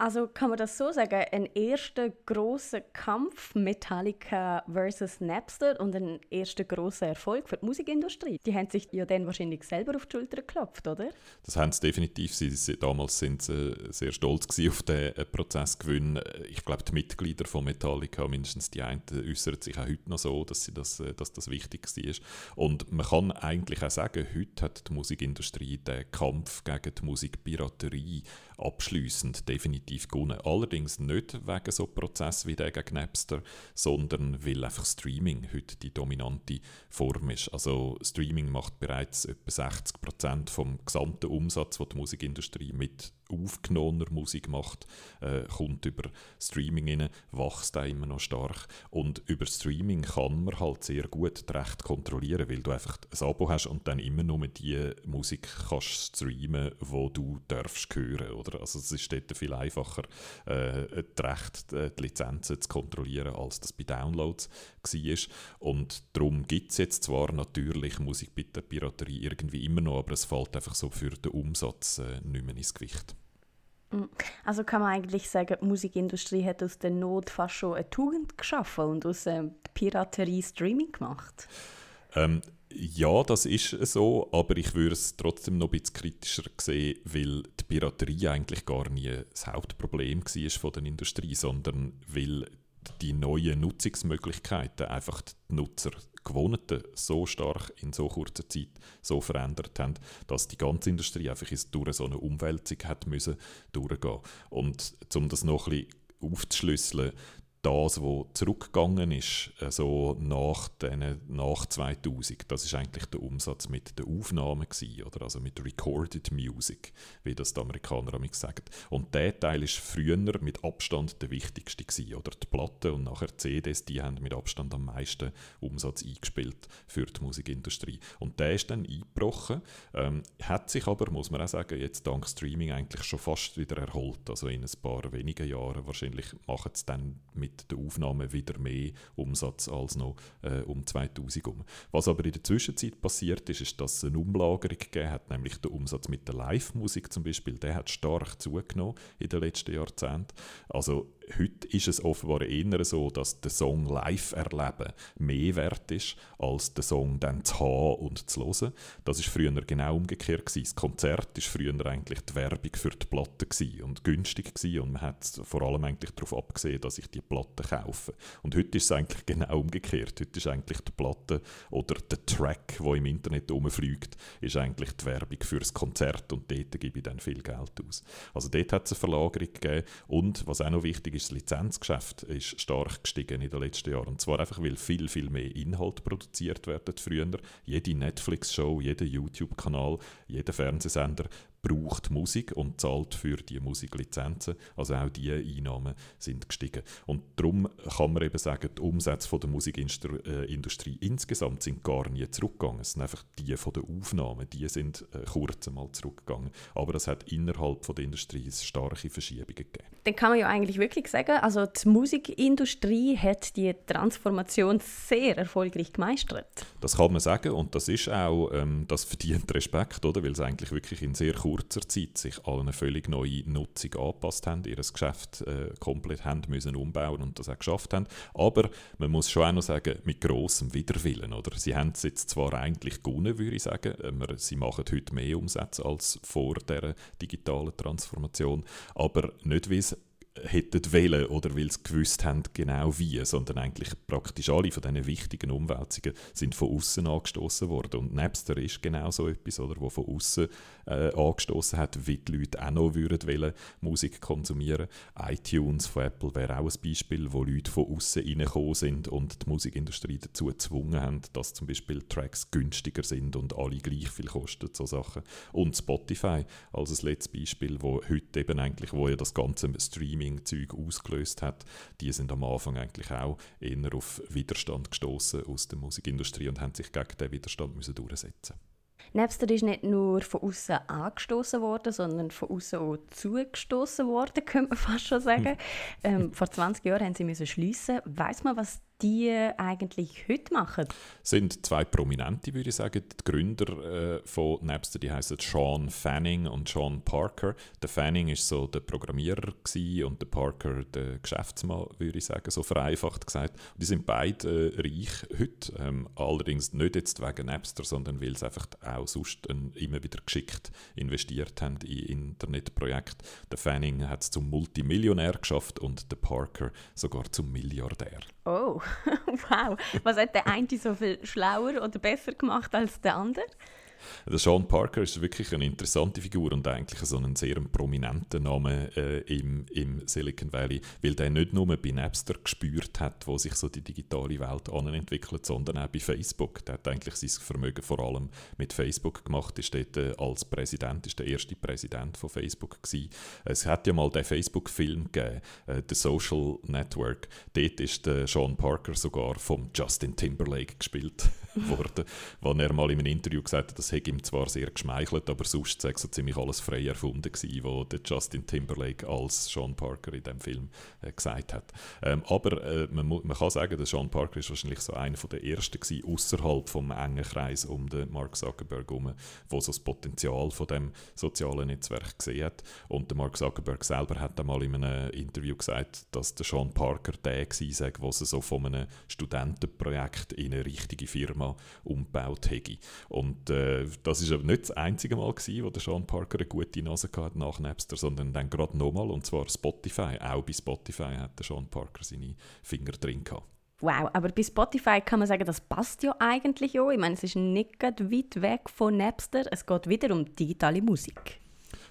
Also kann man das so sagen, ein erster großer Kampf Metallica versus Napster und ein erster großer Erfolg für die Musikindustrie. Die haben sich ja dann wahrscheinlich selber auf die Schulter geklopft, oder? Das haben sie definitiv. Sie, damals sind sie äh, sehr stolz auf den äh, Prozessgewinn. Ich glaube, die Mitglieder von Metallica, mindestens die einen, äußern sich auch heute noch so, dass, sie das, äh, dass das wichtig ist. Und man kann eigentlich auch sagen, heute hat die Musikindustrie den Kampf gegen die Musikpiraterie abschließend definitiv gewonnen. Allerdings nicht wegen so Prozess wie der gegen Napster, sondern weil einfach Streaming heute die dominante Form ist. Also Streaming macht bereits etwa 60 Prozent vom gesamten Umsatz, den die Musikindustrie mit aufgenommener Musik macht, äh, kommt über Streaming rein, wächst auch immer noch stark. Und über Streaming kann man halt sehr gut Recht kontrollieren, weil du einfach ein Abo hast und dann immer nur die Musik kannst streamen, wo du darfst hören, oder? Also es ist dort viel einfacher, äh, das Recht, äh, die Lizenzen zu kontrollieren, als das bei Downloads war. Und darum gibt es jetzt zwar natürlich Musikpiraterie irgendwie immer noch, aber es fällt einfach so für den Umsatz äh, nicht mehr ins Gewicht. Mm. Also kann man eigentlich sagen, die Musikindustrie hat aus der Not fast schon eine Tugend geschaffen und aus äh, Piraterie Streaming gemacht. Ähm, ja, das ist so, aber ich würde es trotzdem noch ein bisschen kritischer sehen, weil die Piraterie eigentlich gar nie das Hauptproblem war von der Industrie, sondern weil die neuen Nutzungsmöglichkeiten einfach die Nutzer Gewohnten so stark in so kurzer Zeit so verändert haben, dass die ganze Industrie einfach durch so eine Umwälzung hat müssen durchgehen. Und um das noch ein bisschen aufzuschlüsseln, das, was zurückgegangen ist, also nach, den, nach 2000, das ist eigentlich der Umsatz mit den Aufnahmen gewesen, oder? also mit Recorded Music, wie das die Amerikaner sagen. Und der Teil ist früher mit Abstand der wichtigste gewesen, oder? Die Platten und nachher CDs, die haben mit Abstand am meisten Umsatz eingespielt für die Musikindustrie. Und der ist dann eingebrochen, ähm, hat sich aber, muss man auch sagen, jetzt dank Streaming eigentlich schon fast wieder erholt. Also in ein paar wenigen Jahren wahrscheinlich machen es dann mit mit der Aufnahme wieder mehr Umsatz als noch äh, um 2000 um. Was aber in der Zwischenzeit passiert ist, ist, dass es eine Umlagerung gegeben hat, nämlich der Umsatz mit der Live-Musik zum Beispiel, der hat stark zugenommen in den letzten Jahrzehnten. Also heute ist es offenbar eher so, dass der Song live erleben mehr wert ist, als den Song dann zu haben und zu hören. Das ist früher genau umgekehrt gewesen. Das Konzert war früher eigentlich die Werbung für die Platte und günstig gewesen und man hat vor allem eigentlich darauf abgesehen, dass ich die Platte kaufe. Und heute ist es eigentlich genau umgekehrt. Heute ist eigentlich die Platte oder der Track, der im Internet rumfliegt, ist eigentlich die Werbung für das Konzert und dort gebe ich dann viel Geld aus. Also dort hat es eine Verlagerung gegeben und was auch noch wichtig das Lizenzgeschäft ist stark gestiegen in den letzten Jahren. Und zwar einfach, weil viel, viel mehr Inhalt produziert werden früher. Jede Netflix-Show, jeder YouTube-Kanal, jeder Fernsehsender braucht Musik und zahlt für die Musiklizenzen. Also auch diese Einnahmen sind gestiegen. Und darum kann man eben sagen, die Umsätze von der Musikindustrie insgesamt sind gar nie zurückgegangen. Es sind einfach die von der Aufnahmen, die sind äh, kurz einmal zurückgegangen. Aber es hat innerhalb von der Industrie starke Verschiebungen gegeben. Dann kann man ja eigentlich wirklich sagen, also die Musikindustrie hat die Transformation sehr erfolgreich gemeistert. Das kann man sagen und das ist auch, ähm, das verdient Respekt, oder? weil es eigentlich wirklich in sehr kurzer kurzer Zeit sich an eine völlig neue Nutzung angepasst haben, ihr Geschäft äh, komplett haben müssen umbauen und das auch geschafft haben. Aber man muss schon auch noch sagen, mit grossem Widerwillen. Oder? Sie haben es jetzt zwar eigentlich gewonnen, würde ich sagen, sie machen heute mehr Umsätze als vor der digitalen Transformation, aber nicht, wie es hätten wollen oder weil sie gewusst haben, genau wie, sondern eigentlich praktisch alle von diesen wichtigen Umwälzungen sind von außen angestoßen worden. Und Napster ist genau so etwas, oder, wo von außen äh, angestoßen hat, wie die Leute auch noch würden wollen, Musik konsumieren. iTunes von Apple wäre auch ein Beispiel, wo Leute von außen reingekommen sind und die Musikindustrie dazu gezwungen haben, dass zum Beispiel Tracks günstiger sind und alle gleich viel kosten, so Sachen. Und Spotify als ein letztes Beispiel, wo heute eben eigentlich, wo ja das ganze Streaming Streaming-Zeug ausgelöst hat, die sind am Anfang eigentlich auch eher auf Widerstand gestoßen aus der Musikindustrie und haben sich gegen diesen Widerstand müssen durchsetzen Napster ist nicht nur von außen angestoßen worden, sondern von außen auch zugestoßen worden, könnte man fast schon sagen. Hm. ähm, vor 20 Jahren haben sie müssen schließen. Weiß man, was die eigentlich heute machen? Es sind zwei Prominente, würde ich sagen. Die Gründer äh, von Napster, die heißen Sean Fanning und Sean Parker. Der Fanning ist so der Programmierer und der Parker der Geschäftsmann, würde ich sagen, so vereinfacht gesagt. Und die sind beide äh, reich heute, ähm, allerdings nicht jetzt wegen Napster, sondern weil sie einfach auch sonst ein, immer wieder geschickt investiert haben in Internetprojekte. Der Fanning hat es zum Multimillionär geschafft und der Parker sogar zum Milliardär. Oh, wow. Was hat der eine so viel schlauer oder besser gemacht als der andere? Der Sean Parker ist wirklich eine interessante Figur und eigentlich so ein sehr prominenter Name äh, im, im Silicon Valley, weil der nicht nur bei Napster gespürt hat, wo sich so die digitale Welt entwickelt, sondern auch bei Facebook. Der hat eigentlich sein Vermögen vor allem mit Facebook gemacht, ist dort äh, als Präsident, ist der erste Präsident von Facebook gewesen. Es hat ja mal den Facebook-Film gegeben, äh, The Social Network. Dort ist der Sean Parker sogar vom Justin Timberlake gespielt worden, wo er mal in einem Interview gesagt hat, das hätte ihm zwar sehr geschmeichelt, aber sonst sei so ziemlich alles frei erfunden gewesen, was Justin Timberlake als Sean Parker in dem Film äh, gesagt hat. Ähm, aber äh, man, man, kann sagen, der Sean Parker ist wahrscheinlich so einer der ersten gewesen, außerhalb vom engen Kreis um den Mark Zuckerberg herum, wo so das Potenzial von dem sozialen Netzwerk gesehen hat. Und der Mark Zuckerberg selber hat einmal in einem Interview gesagt, dass der Sean Parker der war, der so von einem Studentenprojekt in eine richtige Firma umgebaut hätte. Und äh, das ist aber nicht das einzige Mal, gewesen, wo der Sean Parker eine gute Nase hatte nach Napster, sondern dann gerade nochmal, und zwar Spotify. Auch bei Spotify hat der Sean Parker seine Finger drin gehabt. Wow, aber bei Spotify kann man sagen, das passt ja eigentlich auch. Ich meine, es ist nicht weit weg von Napster. Es geht wieder um digitale Musik.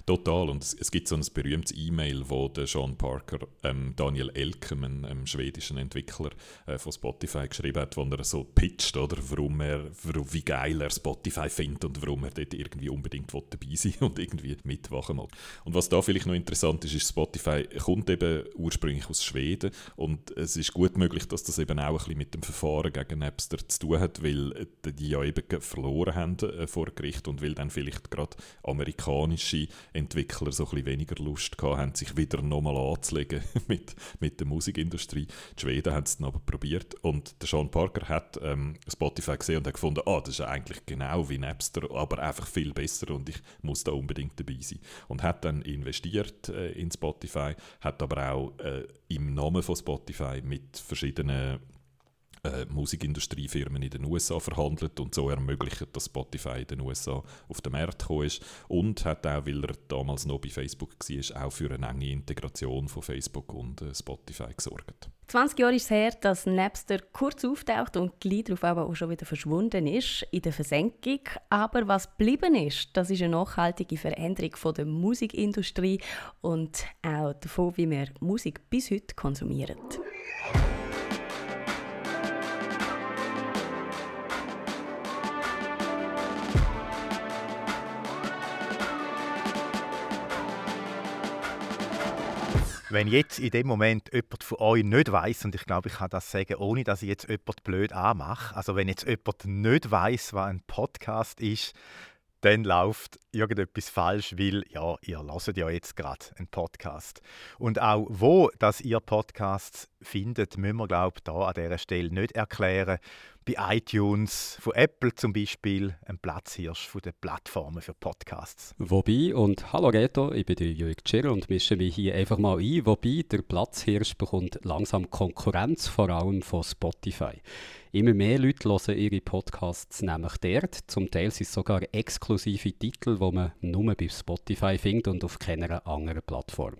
Total. Und es, es, gibt so ein berühmtes E-Mail, wo der Sean Parker ähm, Daniel Elkem, einem schwedischen Entwickler äh, von Spotify, geschrieben hat, wo er so pitcht, oder, warum er, wie geil er Spotify findet und warum er dort irgendwie unbedingt dabei sein und irgendwie mitwachen will. Und was da vielleicht noch interessant ist, ist, Spotify kommt eben ursprünglich aus Schweden und es ist gut möglich, dass das eben auch ein bisschen mit dem Verfahren gegen Napster zu tun hat, weil äh, die ja eben verloren haben äh, vor Gericht und weil dann vielleicht gerade amerikanische Entwickler so ein weniger Lust gehabt haben, sich wieder nochmal anzulegen mit, mit der Musikindustrie. Die Schweden haben es dann aber probiert und der Sean Parker hat ähm, Spotify gesehen und hat gefunden, ah, das ist eigentlich genau wie Napster, aber einfach viel besser und ich muss da unbedingt dabei sein. Und hat dann investiert äh, in Spotify, hat aber auch äh, im Namen von Spotify mit verschiedenen äh, Musikindustriefirmen in den USA verhandelt und so ermöglicht, dass Spotify in den USA auf den Markt gekommen ist und hat auch, weil er damals noch bei Facebook war, auch für eine enge Integration von Facebook und äh, Spotify gesorgt. 20 Jahre ist es her, dass Napster kurz auftaucht und gleich darauf aber auch schon wieder verschwunden ist in der Versenkung. Aber was geblieben ist, das ist eine nachhaltige Veränderung von der Musikindustrie und auch davon, wie wir Musik bis heute konsumieren. Wenn jetzt in dem Moment jemand von euch nicht weiß und ich glaube, ich kann das sagen, ohne dass ich jetzt jemand blöd anmache, also wenn jetzt jemand nicht weiß, was ein Podcast ist, dann läuft irgendetwas falsch, weil ja, ihr hört ja jetzt gerade einen Podcast. Und auch wo dass ihr Podcasts findet, müssen wir glaube da an dieser Stelle nicht erklären. Bei iTunes von Apple zum Beispiel ein Platzhirsch von den Plattformen für Podcasts. Wobei, und hallo Reto, ich bin der Jörg Tschirr und mische mich hier einfach mal ein, wobei der Platzhirsch bekommt langsam Konkurrenz, vor allem von Spotify. Immer mehr Leute hören ihre Podcasts nämlich dort. Zum Teil sind es sogar exklusive Titel, die man nur bei Spotify findet und auf keiner anderen Plattform.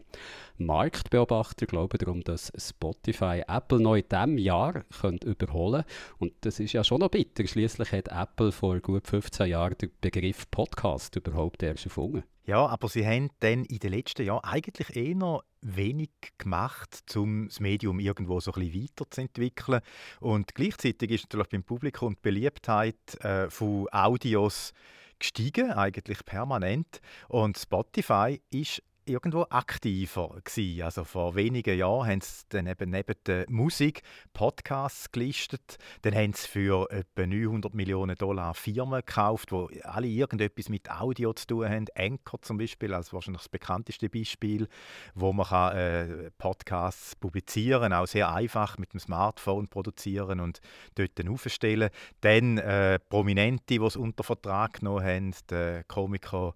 Marktbeobachter glauben darum, dass Spotify Apple noch in diesem Jahr könnte überholen Und das ist ja schon noch bitter. Schließlich hat Apple vor gut 15 Jahren den Begriff Podcast überhaupt erst erfunden. Ja, aber sie haben dann in den letzten Jahren eigentlich eher wenig gemacht, um das Medium irgendwo so ein bisschen weiterzuentwickeln. Und gleichzeitig ist natürlich beim Publikum die Beliebtheit äh, von Audios gestiegen, eigentlich permanent. Und Spotify ist irgendwo aktiver gewesen. Also vor wenigen Jahren haben sie dann eben neben der Musik Podcasts gelistet. Dann haben sie für etwa 900 Millionen Dollar Firmen gekauft, die alle irgendetwas mit Audio zu tun haben. Anchor zum Beispiel, als wahrscheinlich das bekannteste Beispiel, wo man kann, äh, Podcasts publizieren, auch sehr einfach mit dem Smartphone produzieren und dort dann aufstellen. Dann äh, Prominente, die es unter Vertrag genommen haben, der Komiker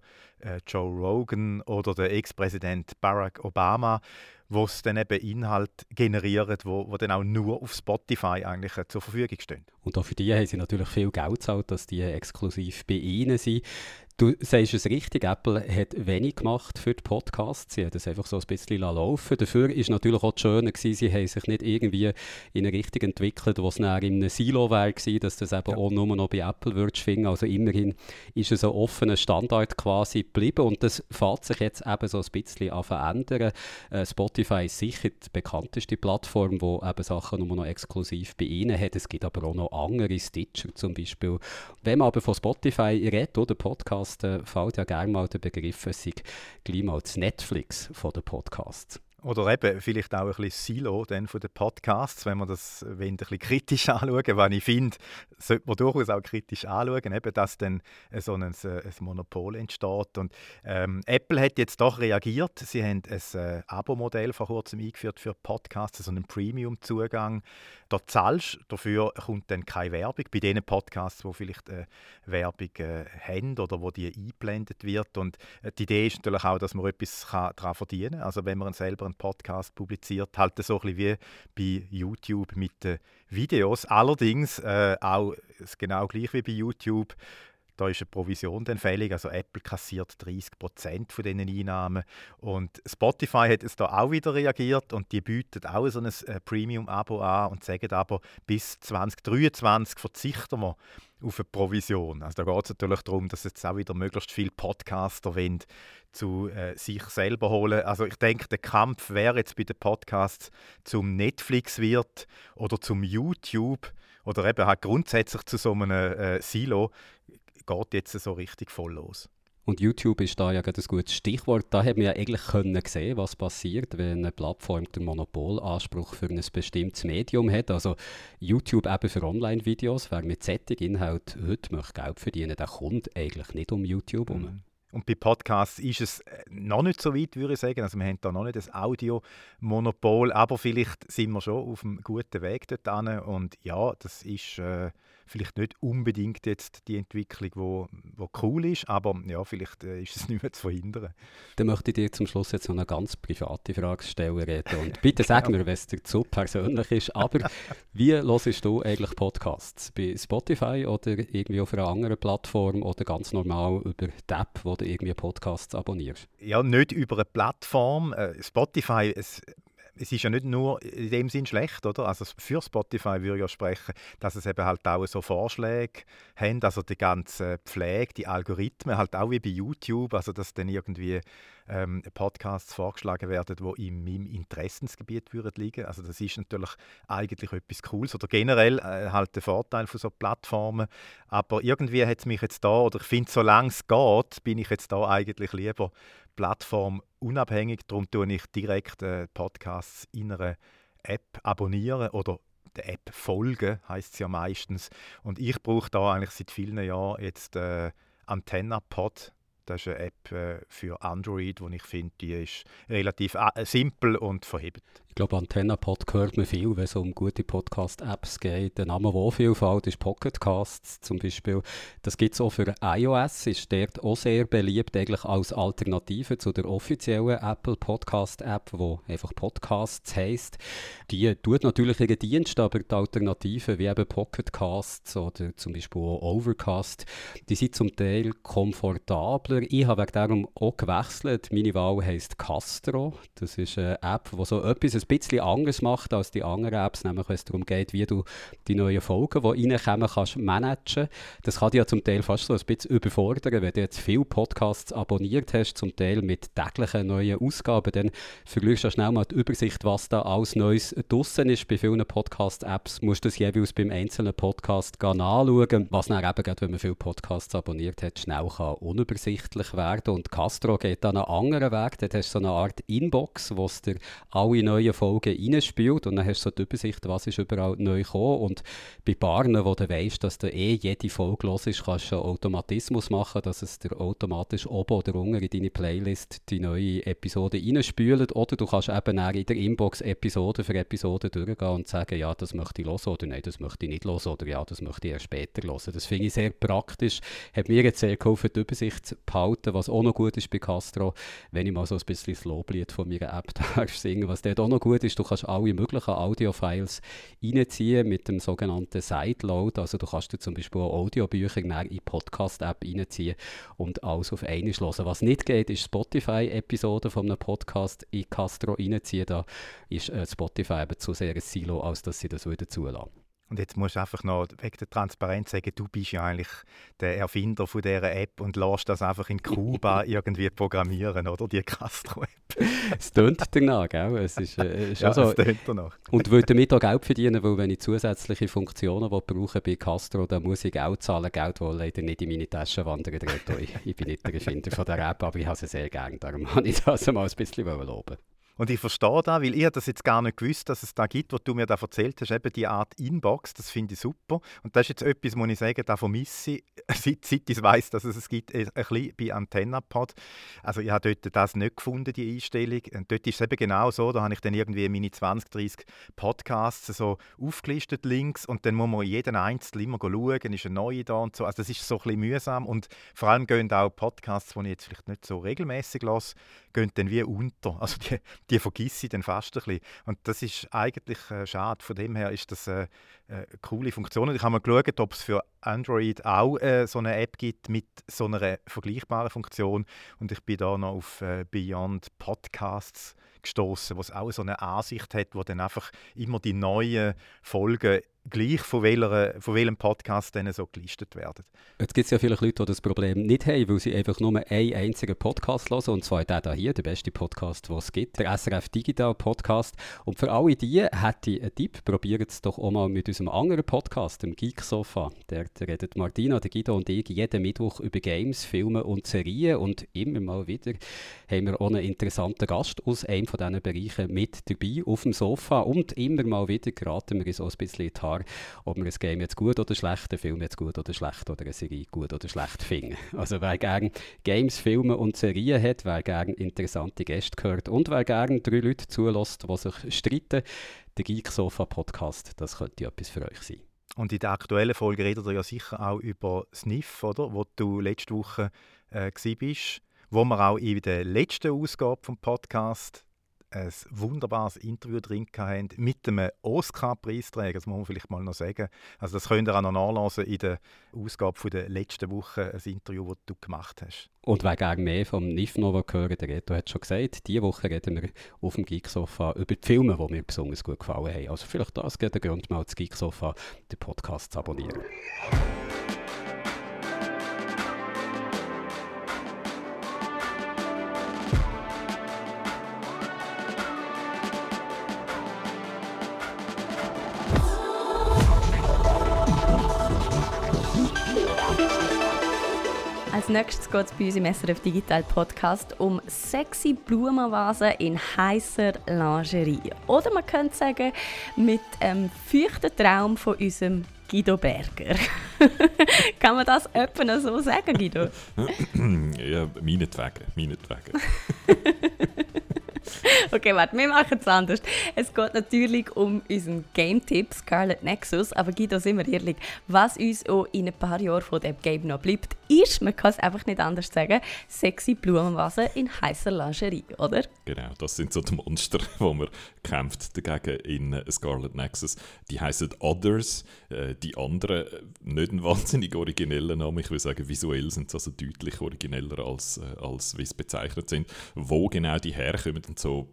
Joe Rogan oder der Ex-Präsident Barack Obama, wo es dann eben Inhalt generiert, wo, wo dann auch nur auf Spotify eigentlich äh, zur Verfügung stehen. Und auch für die haben sie natürlich viel Geld gezahlt, dass die exklusiv bei ihnen sind. Du sagst es richtig, Apple hat wenig gemacht für die Podcasts. Sie hat es einfach so ein bisschen laufen Dafür ist natürlich auch das Schöne, gewesen, sie haben sich nicht irgendwie in eine Richtung entwickelt, wo es näher in einem Silo wäre, dass das eben ja. auch nur noch bei Apple wird schwingen. Also immerhin ist es ein offener Standard quasi geblieben und das fällt sich jetzt eben so ein bisschen an verändern. Äh, Spotify ist sicher die bekannteste Plattform, wo eben Sachen nur noch exklusiv bei ihnen hat. Es gibt aber auch noch andere, Stitcher zum Beispiel. Wenn man aber von Spotify redet oder Podcast, Podcast äh, fällt ja gerne mal der Begriff, es sei gleich mal das Netflix den Podcasts. Oder eben vielleicht auch ein bisschen Silo dann von den Podcasts, wenn man das wenn ein bisschen kritisch anschauen, was ich finde, sollte man durchaus auch kritisch anschauen, eben, dass dann so ein, ein Monopol entsteht. Und ähm, Apple hat jetzt doch reagiert. Sie haben ein äh, Abo-Modell vor kurzem eingeführt für Podcasts, so einen Premium-Zugang. Da zahlst dafür kommt dann keine Werbung. Bei den Podcasts, wo vielleicht äh, Werbung äh, haben oder wo die eingeblendet wird. Und äh, die Idee ist natürlich auch, dass man etwas daran verdienen kann. Also wenn man selber einen Podcast publiziert, halt so ein bisschen wie bei YouTube mit den Videos. Allerdings äh, auch genau gleich wie bei YouTube da ist eine Provision dann fällig. Also Apple kassiert 30 Prozent von diesen Einnahmen. Und Spotify hat es da auch wieder reagiert und die bieten auch so ein äh, Premium-Abo an und sagen aber, bis 2023 verzichten wir auf eine Provision. Also da geht es natürlich darum, dass jetzt auch wieder möglichst viele Podcaster wollen, zu äh, sich selber holen. Also ich denke, der Kampf wäre jetzt bei den Podcasts zum Netflix wird oder zum YouTube oder eben halt grundsätzlich zu so einem äh, Silo geht jetzt so richtig voll los. Und YouTube ist da ja ein gutes Stichwort. Da haben wir ja eigentlich können sehen, was passiert, wenn eine Plattform den Monopolanspruch für ein bestimmtes Medium hat. Also YouTube eben für Online-Videos. Wer mit solchen Inhalt heute möchte Geld verdienen, der kommt eigentlich nicht um YouTube herum. Mhm. Und bei Podcasts ist es äh, noch nicht so weit, würde ich sagen. Also wir haben da noch nicht das Audio-Monopol, aber vielleicht sind wir schon auf einem guten Weg dort Und ja, das ist... Äh, vielleicht nicht unbedingt jetzt die Entwicklung, wo, wo cool ist, aber ja, vielleicht äh, ist es nicht mehr zu verhindern. Dann möchte ich dir zum Schluss jetzt noch eine ganz private Frage stellen, Reto. Und bitte sag genau. mir, wenn es dir zu persönlich ist, aber wie hörst du eigentlich Podcasts? Bei Spotify oder irgendwie auf einer anderen Plattform oder ganz normal über die App, wo du irgendwie Podcasts abonnierst? Ja, nicht über eine Plattform. Äh, Spotify, es es ist ja nicht nur in dem Sinn schlecht, oder? Also für Spotify würde ich ja sprechen, dass es eben halt auch so Vorschläge haben, also die ganze Pflege, die Algorithmen, halt auch wie bei YouTube, also dass dann irgendwie ähm, Podcasts vorgeschlagen werden, die in meinem Interessensgebiet würden liegen. Also das ist natürlich eigentlich etwas Cooles oder generell äh, halt der Vorteil von so Plattformen. Aber irgendwie hat es mich jetzt da, oder ich finde, solange es geht, bin ich jetzt da eigentlich lieber Plattform unabhängig. Darum tue ich direkt äh, Podcasts in einer App abonnieren oder der App folgen, heißt es ja meistens. Und ich brauche da eigentlich seit vielen Jahren jetzt äh, Antenna Pod. Das ist eine App äh, für Android, die ich finde, die ist relativ äh, simpel und verhebt glaube, Antenna-Pod hört man viel, wenn es um gute Podcast-Apps geht. Der Name, der auch viel fällt, ist Pocketcasts zum Beispiel. Das gibt es auch für iOS, ist dort auch sehr beliebt, eigentlich als Alternative zu der offiziellen Apple Podcast-App, wo einfach Podcasts heisst. Die tut natürlich ihren Dienst, aber die Alternativen wie eben Pocketcasts oder zum Beispiel auch Overcast, die sind zum Teil komfortabler. Ich habe wegen darum auch gewechselt. Meine Wahl heisst Castro. Das ist eine App, die so etwas bisschen anders macht als die anderen Apps, nämlich wenn es darum geht, wie du die neuen Folgen, die reinkommen, kannst managen. Das kann dich ja zum Teil fast so ein bisschen überfordern, wenn du jetzt viele Podcasts abonniert hast, zum Teil mit täglichen neuen Ausgaben, dann verlierst du schnell mal die Übersicht, was da alles Neues draussen ist. Bei vielen Podcast-Apps musst du das jeweils beim einzelnen Podcast anschauen, was dann eben, gerade, wenn man viele Podcasts abonniert hat, schnell kann unübersichtlich werden Und Castro geht dann einen anderen Weg. Dort hast du so eine Art Inbox, wo es dir alle neuen Folgen reinspielt und dann hast du so die Übersicht, was ist überall neu gekommen. Und bei Barnen, wo du weißt, dass du eh jede Folge los ist, kannst du einen Automatismus machen, dass es dir automatisch oben oder unten in deine Playlist die neue Episode reinspült. Oder du kannst eben in der Inbox Episode für Episode durchgehen und sagen, ja, das möchte ich hören oder nein, das möchte ich nicht hören oder ja, das möchte ich erst später hören. Das finde ich sehr praktisch, hat mir jetzt sehr geholfen, die Übersicht zu behalten, was auch noch gut ist bei Castro, wenn ich mal so ein bisschen das Loblied von meiner App darf singen, was dort auch noch gut ist, du kannst alle möglichen Audiofiles reinziehen mit dem sogenannten Sideload. Also du kannst dir zum Beispiel Audiobücher in die Podcast-App reinziehen und alles auf einmal hören. Was nicht geht, ist Spotify-Episoden von einem Podcast in Castro reinziehen. Da ist äh, Spotify eben zu sehr ein Silo, als dass sie das wieder zulassen. Und jetzt musst du einfach noch wegen der Transparenz sagen, du bist ja eigentlich der Erfinder von dieser App und lässt das einfach in Kuba irgendwie programmieren, oder? Die Castro-App. es tönt danach, gell? Es ist, äh, ja, so. es tönt danach. Und würde damit auch Geld verdienen, weil wenn ich zusätzliche Funktionen brauche bei Castro, dann muss ich Geld zahlen, Geld, das leider nicht in meine Tasche wandert. Ich, ich bin nicht der Erfinder von der App, aber ich habe sie sehr gerne, darum habe ich das mal ein bisschen loben und ich verstehe das, weil ich das jetzt gar nicht gewusst, dass es da gibt, was du mir da erzählt hast, eben die Art Inbox, das finde ich super. Und das ist jetzt etwas, wo ich sage, da vermisse ich, seit, seit ich weiß, dass es es gibt, ein bisschen bei AntennaPod. Also ich habe dort das nicht gefunden, die Einstellung. Und dort ist es eben genau so, da habe ich dann irgendwie meine 20, 30 Podcasts so aufgelistet links und dann muss man jeden Einzelnen immer schauen, ist ein neuer da und so. Also das ist so ein bisschen mühsam und vor allem gehen auch Podcasts, die ich jetzt vielleicht nicht so regelmäßig lasse, gehen dann wie unter. Also die, die vergesse ich dann fast ein bisschen. Und das ist eigentlich äh, schade. Von dem her ist das äh, eine coole Funktion. Und ich habe mal geschaut, ob es für Android auch äh, so eine App gibt mit so einer vergleichbaren Funktion. Und ich bin da noch auf äh, Beyond Podcasts gestoßen, was auch so eine Ansicht hat, wo dann einfach immer die neuen Folgen gleich von, welcher, von welchem Podcast dann so gelistet werden. Jetzt gibt es ja viele Leute, die das Problem nicht haben, weil sie einfach nur einen einzigen Podcast hören, und zwar der hier, der beste Podcast, den es gibt, der SRF Digital Podcast. Und für alle die hätte ich einen Tipp, probiert es doch auch mal mit unserem anderen Podcast, dem Geek Sofa. Der, der redet Martina, der Guido und ich jeden Mittwoch über Games, Filme und Serien und immer mal wieder haben wir auch einen interessanten Gast aus einem von diesen Bereichen mit dabei auf dem Sofa und immer mal wieder geraten wir auch ein bisschen in die Haare, ob wir ein Game jetzt gut oder schlecht, einen Film jetzt gut oder schlecht oder eine Serie gut oder schlecht finden. Also wer gerne Games, Filme und Serien hat, wer gerne interessante Gäste hört und wer gerne drei Leute zulässt, die sich streiten, der Geek Sofa Podcast, das könnte etwas für euch sein. Und in der aktuellen Folge redet ihr ja sicher auch über Sniff, oder? Wo du letzte Woche äh, bist, wo wir auch in der letzten Ausgabe vom Podcast ein wunderbares Interview drin haben mit einem Oscar-Preisträger, das muss man vielleicht mal noch sagen. Also das könnt ihr auch noch nachlesen in der Ausgabe von der letzten Woche, ein Interview, das du gemacht hast. Und wer gerne mehr vom NIF Nova hören, der Reto hat schon gesagt, diese Woche reden wir auf dem Geeksofa über die Filme, die mir besonders gut gefallen haben. Also vielleicht das geht der Grund, mal das Geeksofa, den Podcast zu abonnieren. Als nächstes geht es bei uns im SRF Digital Podcast um sexy Blumenvasen in heißer Lingerie. Oder man könnte sagen, mit einem feuchten Traum von unserem Guido Berger. Kann man das etwa so sagen, Guido? ja, meinetwegen, meinetwegen. okay, warte, wir machen es anders. Es geht natürlich um unseren Game-Tipp Scarlet Nexus, aber Guido, sind wir ehrlich, was uns auch in ein paar Jahren von dem Game noch bleibt, ist, man kann es einfach nicht anders sagen, sexy Blumenvasen in heißer Lingerie, oder? Genau, das sind so die Monster, wo man kämpft dagegen in Scarlet Nexus. Die heißen Others, äh, die anderen, äh, nicht ein wahnsinnig origineller Name, ich würde sagen, visuell sind sie also deutlich origineller als, äh, als wie sie bezeichnet sind. Wo genau die herkommen und so,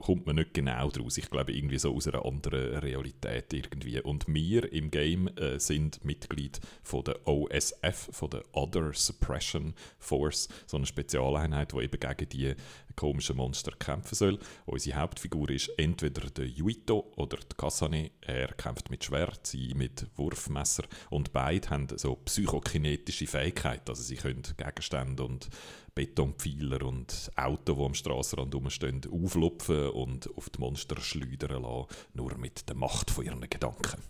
kommt man nicht genau draus. Ich glaube, irgendwie so aus einer anderen Realität irgendwie. Und wir im Game äh, sind Mitglied von der OSF, von der Other Suppression Force, so eine Spezialeinheit, die eben gegen die komischen Monster kämpfen soll. Unsere Hauptfigur ist entweder der Yuito oder der Kasane. Er kämpft mit Schwert, sie mit Wurfmesser und beide haben so psychokinetische Fähigkeiten, also sie können Gegenstände und Betonpfeiler und Autos, die am Strassenrand rumstehen, auflupfen und auf die Monster schleudern lassen, nur mit der Macht von ihren Gedanken.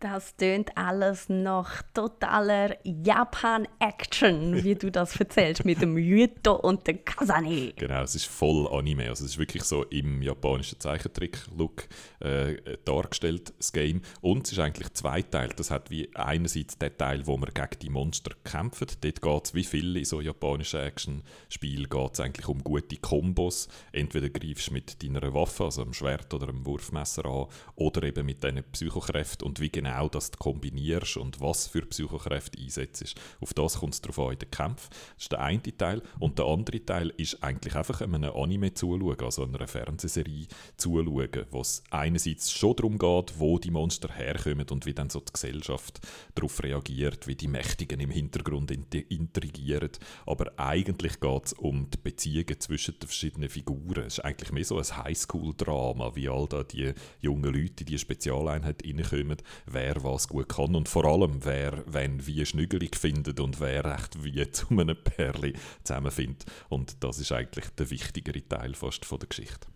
Das tönt alles nach totaler Japan-Action, wie du das erzählst, mit dem Yuto und dem Kasane. Genau, es ist voll Anime. Also es ist wirklich so im japanischen Zeichentrick-Look äh, dargestellt, das Game. Und es ist eigentlich zweiteilt. Das hat wie einerseits den Teil, wo man gegen die Monster kämpft. Dort geht es, wie viel in so japanischen Action-Spielen, geht es eigentlich um gute Kombos. Entweder greifst du mit deiner Waffe, also einem Schwert oder einem Wurfmesser an, oder eben mit deinen Psychokräften und wie genau das du kombinierst und was für Psychokräfte einsetzt. Auf das kommt es darauf an in den Kämpfen. Das ist der eine Teil. Und der andere Teil ist eigentlich einfach einem Anime zuschauen, also einer Fernsehserie zuschauen, wo es einerseits schon darum geht, wo die Monster herkommen und wie dann so die Gesellschaft darauf reagiert, wie die Mächtigen im Hintergrund intrigieren. Aber eigentlich geht es um die Beziehungen zwischen den verschiedenen Figuren. Es ist eigentlich mehr so ein Highschool-Drama, wie all da die jungen Leute in die Spezialeinheit reinkommen, wer was gut kann und vor allem, wer wenn wie schnügelig findet und wer echt wie zu einem Perli zusammenfindet. Und das ist eigentlich der wichtigere Teil fast von der Geschichte.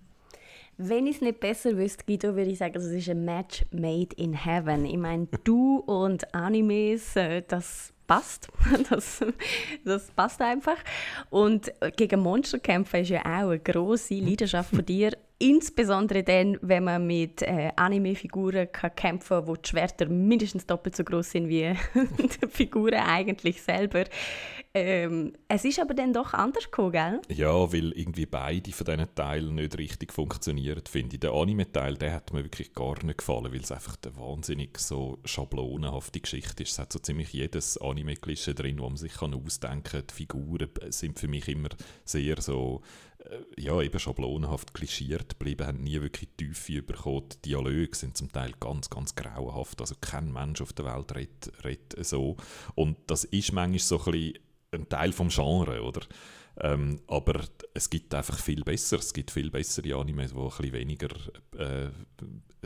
Wenn ich es nicht besser wüsste, Guido, würde ich sagen, es ist ein Match made in heaven. Ich meine, du und Animes, äh, das passt. Das, das passt einfach. Und gegen Monster kämpfen ist ja auch eine grosse Leidenschaft von dir. Insbesondere dann, wenn man mit äh, Anime-Figuren kämpfen kann, wo die Schwerter mindestens doppelt so groß sind wie die Figuren eigentlich selber. Ähm, es ist aber dann doch anders gekommen, gell? Ja, weil irgendwie beide von diesen Teilen nicht richtig funktionieren, finde ich. Der Anime-Teil, der hat mir wirklich gar nicht gefallen, weil es einfach eine wahnsinnig so schablonenhafte Geschichte ist. Es hat so ziemlich jedes Anime-Klischee drin, wo man sich kann ausdenken kann. Die Figuren sind für mich immer sehr so ja, eben schablonenhaft klischiert geblieben, haben nie wirklich Tiefe bekommen. Die Dialoge sind zum Teil ganz, ganz grauenhaft. Also kein Mensch auf der Welt redet, redet so. Und das ist manchmal so ein, bisschen ein Teil vom Genre, oder? Ähm, aber es gibt einfach viel besser. Es gibt viel bessere Animes, die ein bisschen weniger äh,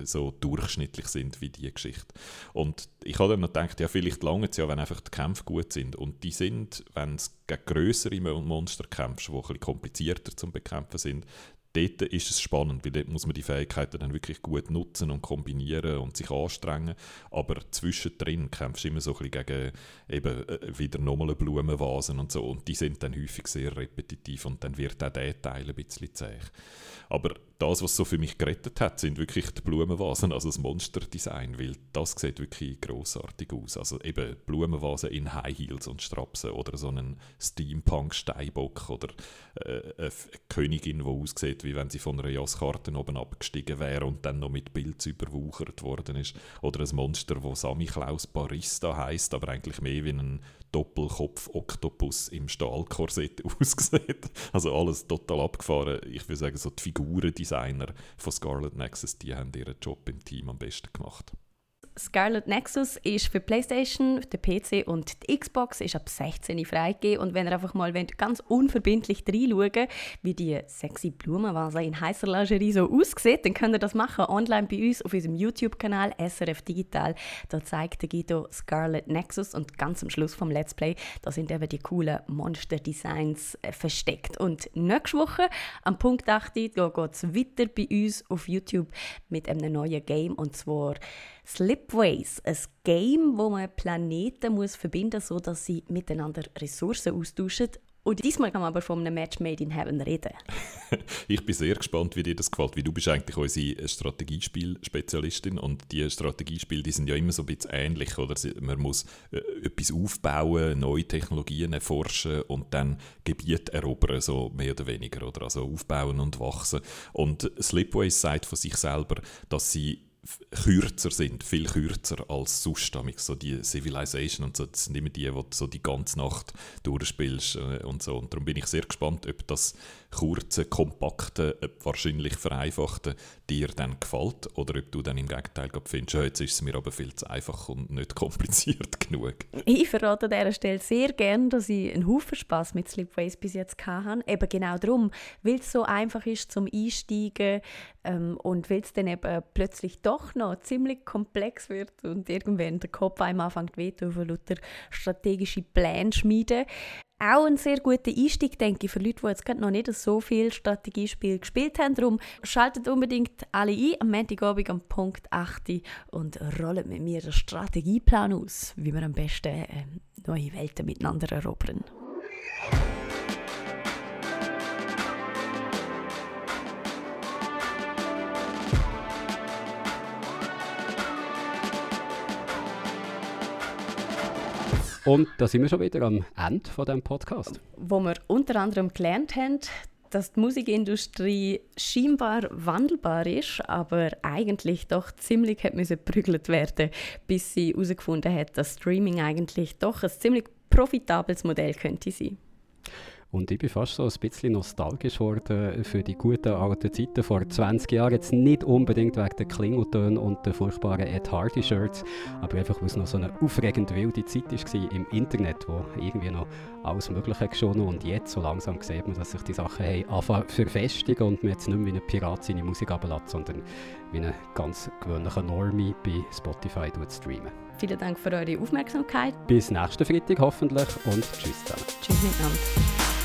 so durchschnittlich sind wie die Geschichte. Und ich habe dann noch gedacht, ja, vielleicht lange es ja, wenn einfach die Kämpfe gut sind. Und die sind, wenn es gegen größere Monster kämpfst, die ein bisschen komplizierter zum Bekämpfen sind, dort ist es spannend, weil dort muss man die Fähigkeiten dann wirklich gut nutzen und kombinieren und sich anstrengen. Aber zwischendrin kämpfst du immer so ein bisschen gegen eben äh, wieder nochmal Blumenvasen und so. Und die sind dann häufig sehr repetitiv und dann wird auch der Teil ein bisschen zäh. Aber das, was so für mich gerettet hat, sind wirklich die Blumenvasen, also das Monsterdesign, weil das sieht wirklich großartig aus. Also eben Blumenvasen in High Heels und Strapsen oder so einen Steampunk-Steinbock oder äh, eine Königin, die aussieht, wie wenn sie von einer Jasskarte oben abgestiegen wäre und dann noch mit Pilz überwuchert worden ist. Oder ein Monster, das Samichlaus Barista heißt, aber eigentlich mehr wie ein Doppelkopf-Oktopus im Stahlkorsett aussieht. Also alles total abgefahren. Ich würde sagen, so die Figurendesigner von Scarlet Nexus, die haben ihren Job im Team am besten gemacht. Scarlet Nexus ist für PlayStation, den PC und die Xbox ist ab 16 freigegeben. Und wenn ihr einfach mal wollt, ganz unverbindlich reinschauen wie die sexy Blumenvase in heißer Lingerie so aussieht, dann könnt ihr das machen online bei uns auf unserem YouTube-Kanal SRF Digital. Da zeigt der Guido Scarlet Nexus und ganz am Schluss vom Let's Play, da sind eben die coolen Monster-Designs äh, versteckt. Und nächste Woche, am Punkt 8, da geht es weiter bei uns auf YouTube mit einem neuen Game und zwar Slipways, ein Game, wo man Planeten muss verbinden muss, sodass sie miteinander Ressourcen austauschen Und diesmal kann man aber von einem Match made in heaven reden. ich bin sehr gespannt, wie dir das gefällt, weil du bist eigentlich unsere Strategiespiel-Spezialistin und die Strategiespiele, die sind ja immer so ein bisschen ähnlich, oder? Man muss äh, etwas aufbauen, neue Technologien erforschen und dann Gebiet erobern, so mehr oder weniger, oder? Also aufbauen und wachsen. Und Slipways sagt von sich selber, dass sie kürzer sind, viel kürzer als sonst. So die Civilization und so, das sind immer die, die du so die ganze Nacht durchspielst äh, und so. Und darum bin ich sehr gespannt, ob das kurze, kompakte, äh, wahrscheinlich vereinfachte dir dann gefällt oder ob du dann im Gegenteil findest, jetzt ist es mir aber viel zu einfach und nicht kompliziert genug. Ich verrate an dieser Stelle sehr gerne, dass ich einen Haufen Spass mit Slipways bis jetzt hatte. Eben genau darum, weil es so einfach ist zum Einsteigen ähm, und weil es dann eben plötzlich doch noch ziemlich komplex wird und irgendwann der Kopf einem anfängt weh zu lauter strategische Pläne schmieden auch ein sehr guter Einstieg, denke ich, für Leute, die jetzt noch nicht so viel Strategiespiel gespielt haben. Darum schaltet unbedingt alle ein am Montagabend am Punkt 8 und rollt mit mir den Strategieplan aus, wie wir am besten äh, neue Welten miteinander erobern. Und da sind wir schon wieder am Ende von dem Podcast. Wo wir unter anderem gelernt haben, dass die Musikindustrie scheinbar wandelbar ist, aber eigentlich doch ziemlich hat müssen prügelt werden, bis sie herausgefunden hat, dass Streaming eigentlich doch ein ziemlich profitables Modell könnte sein. Und ich bin fast so ein bisschen nostalgisch geworden für die guten alten Zeiten vor 20 Jahren. Jetzt nicht unbedingt wegen der Klingeltönen und den furchtbaren Ed Hardy-Shirts, aber einfach, weil es noch so eine aufregend wilde Zeit war im Internet, wo irgendwie noch alles Mögliche geschoben und jetzt so langsam sieht man, dass sich die Sachen haben anfangen verfestigen und man jetzt nicht mehr wie ein Pirat seine Musik ablässt, sondern wie ein ganz gewöhnlicher Normie bei Spotify streamen. Vielen Dank für eure Aufmerksamkeit. Bis nächsten Freitag hoffentlich und tschüss zusammen. Tschüss miteinander.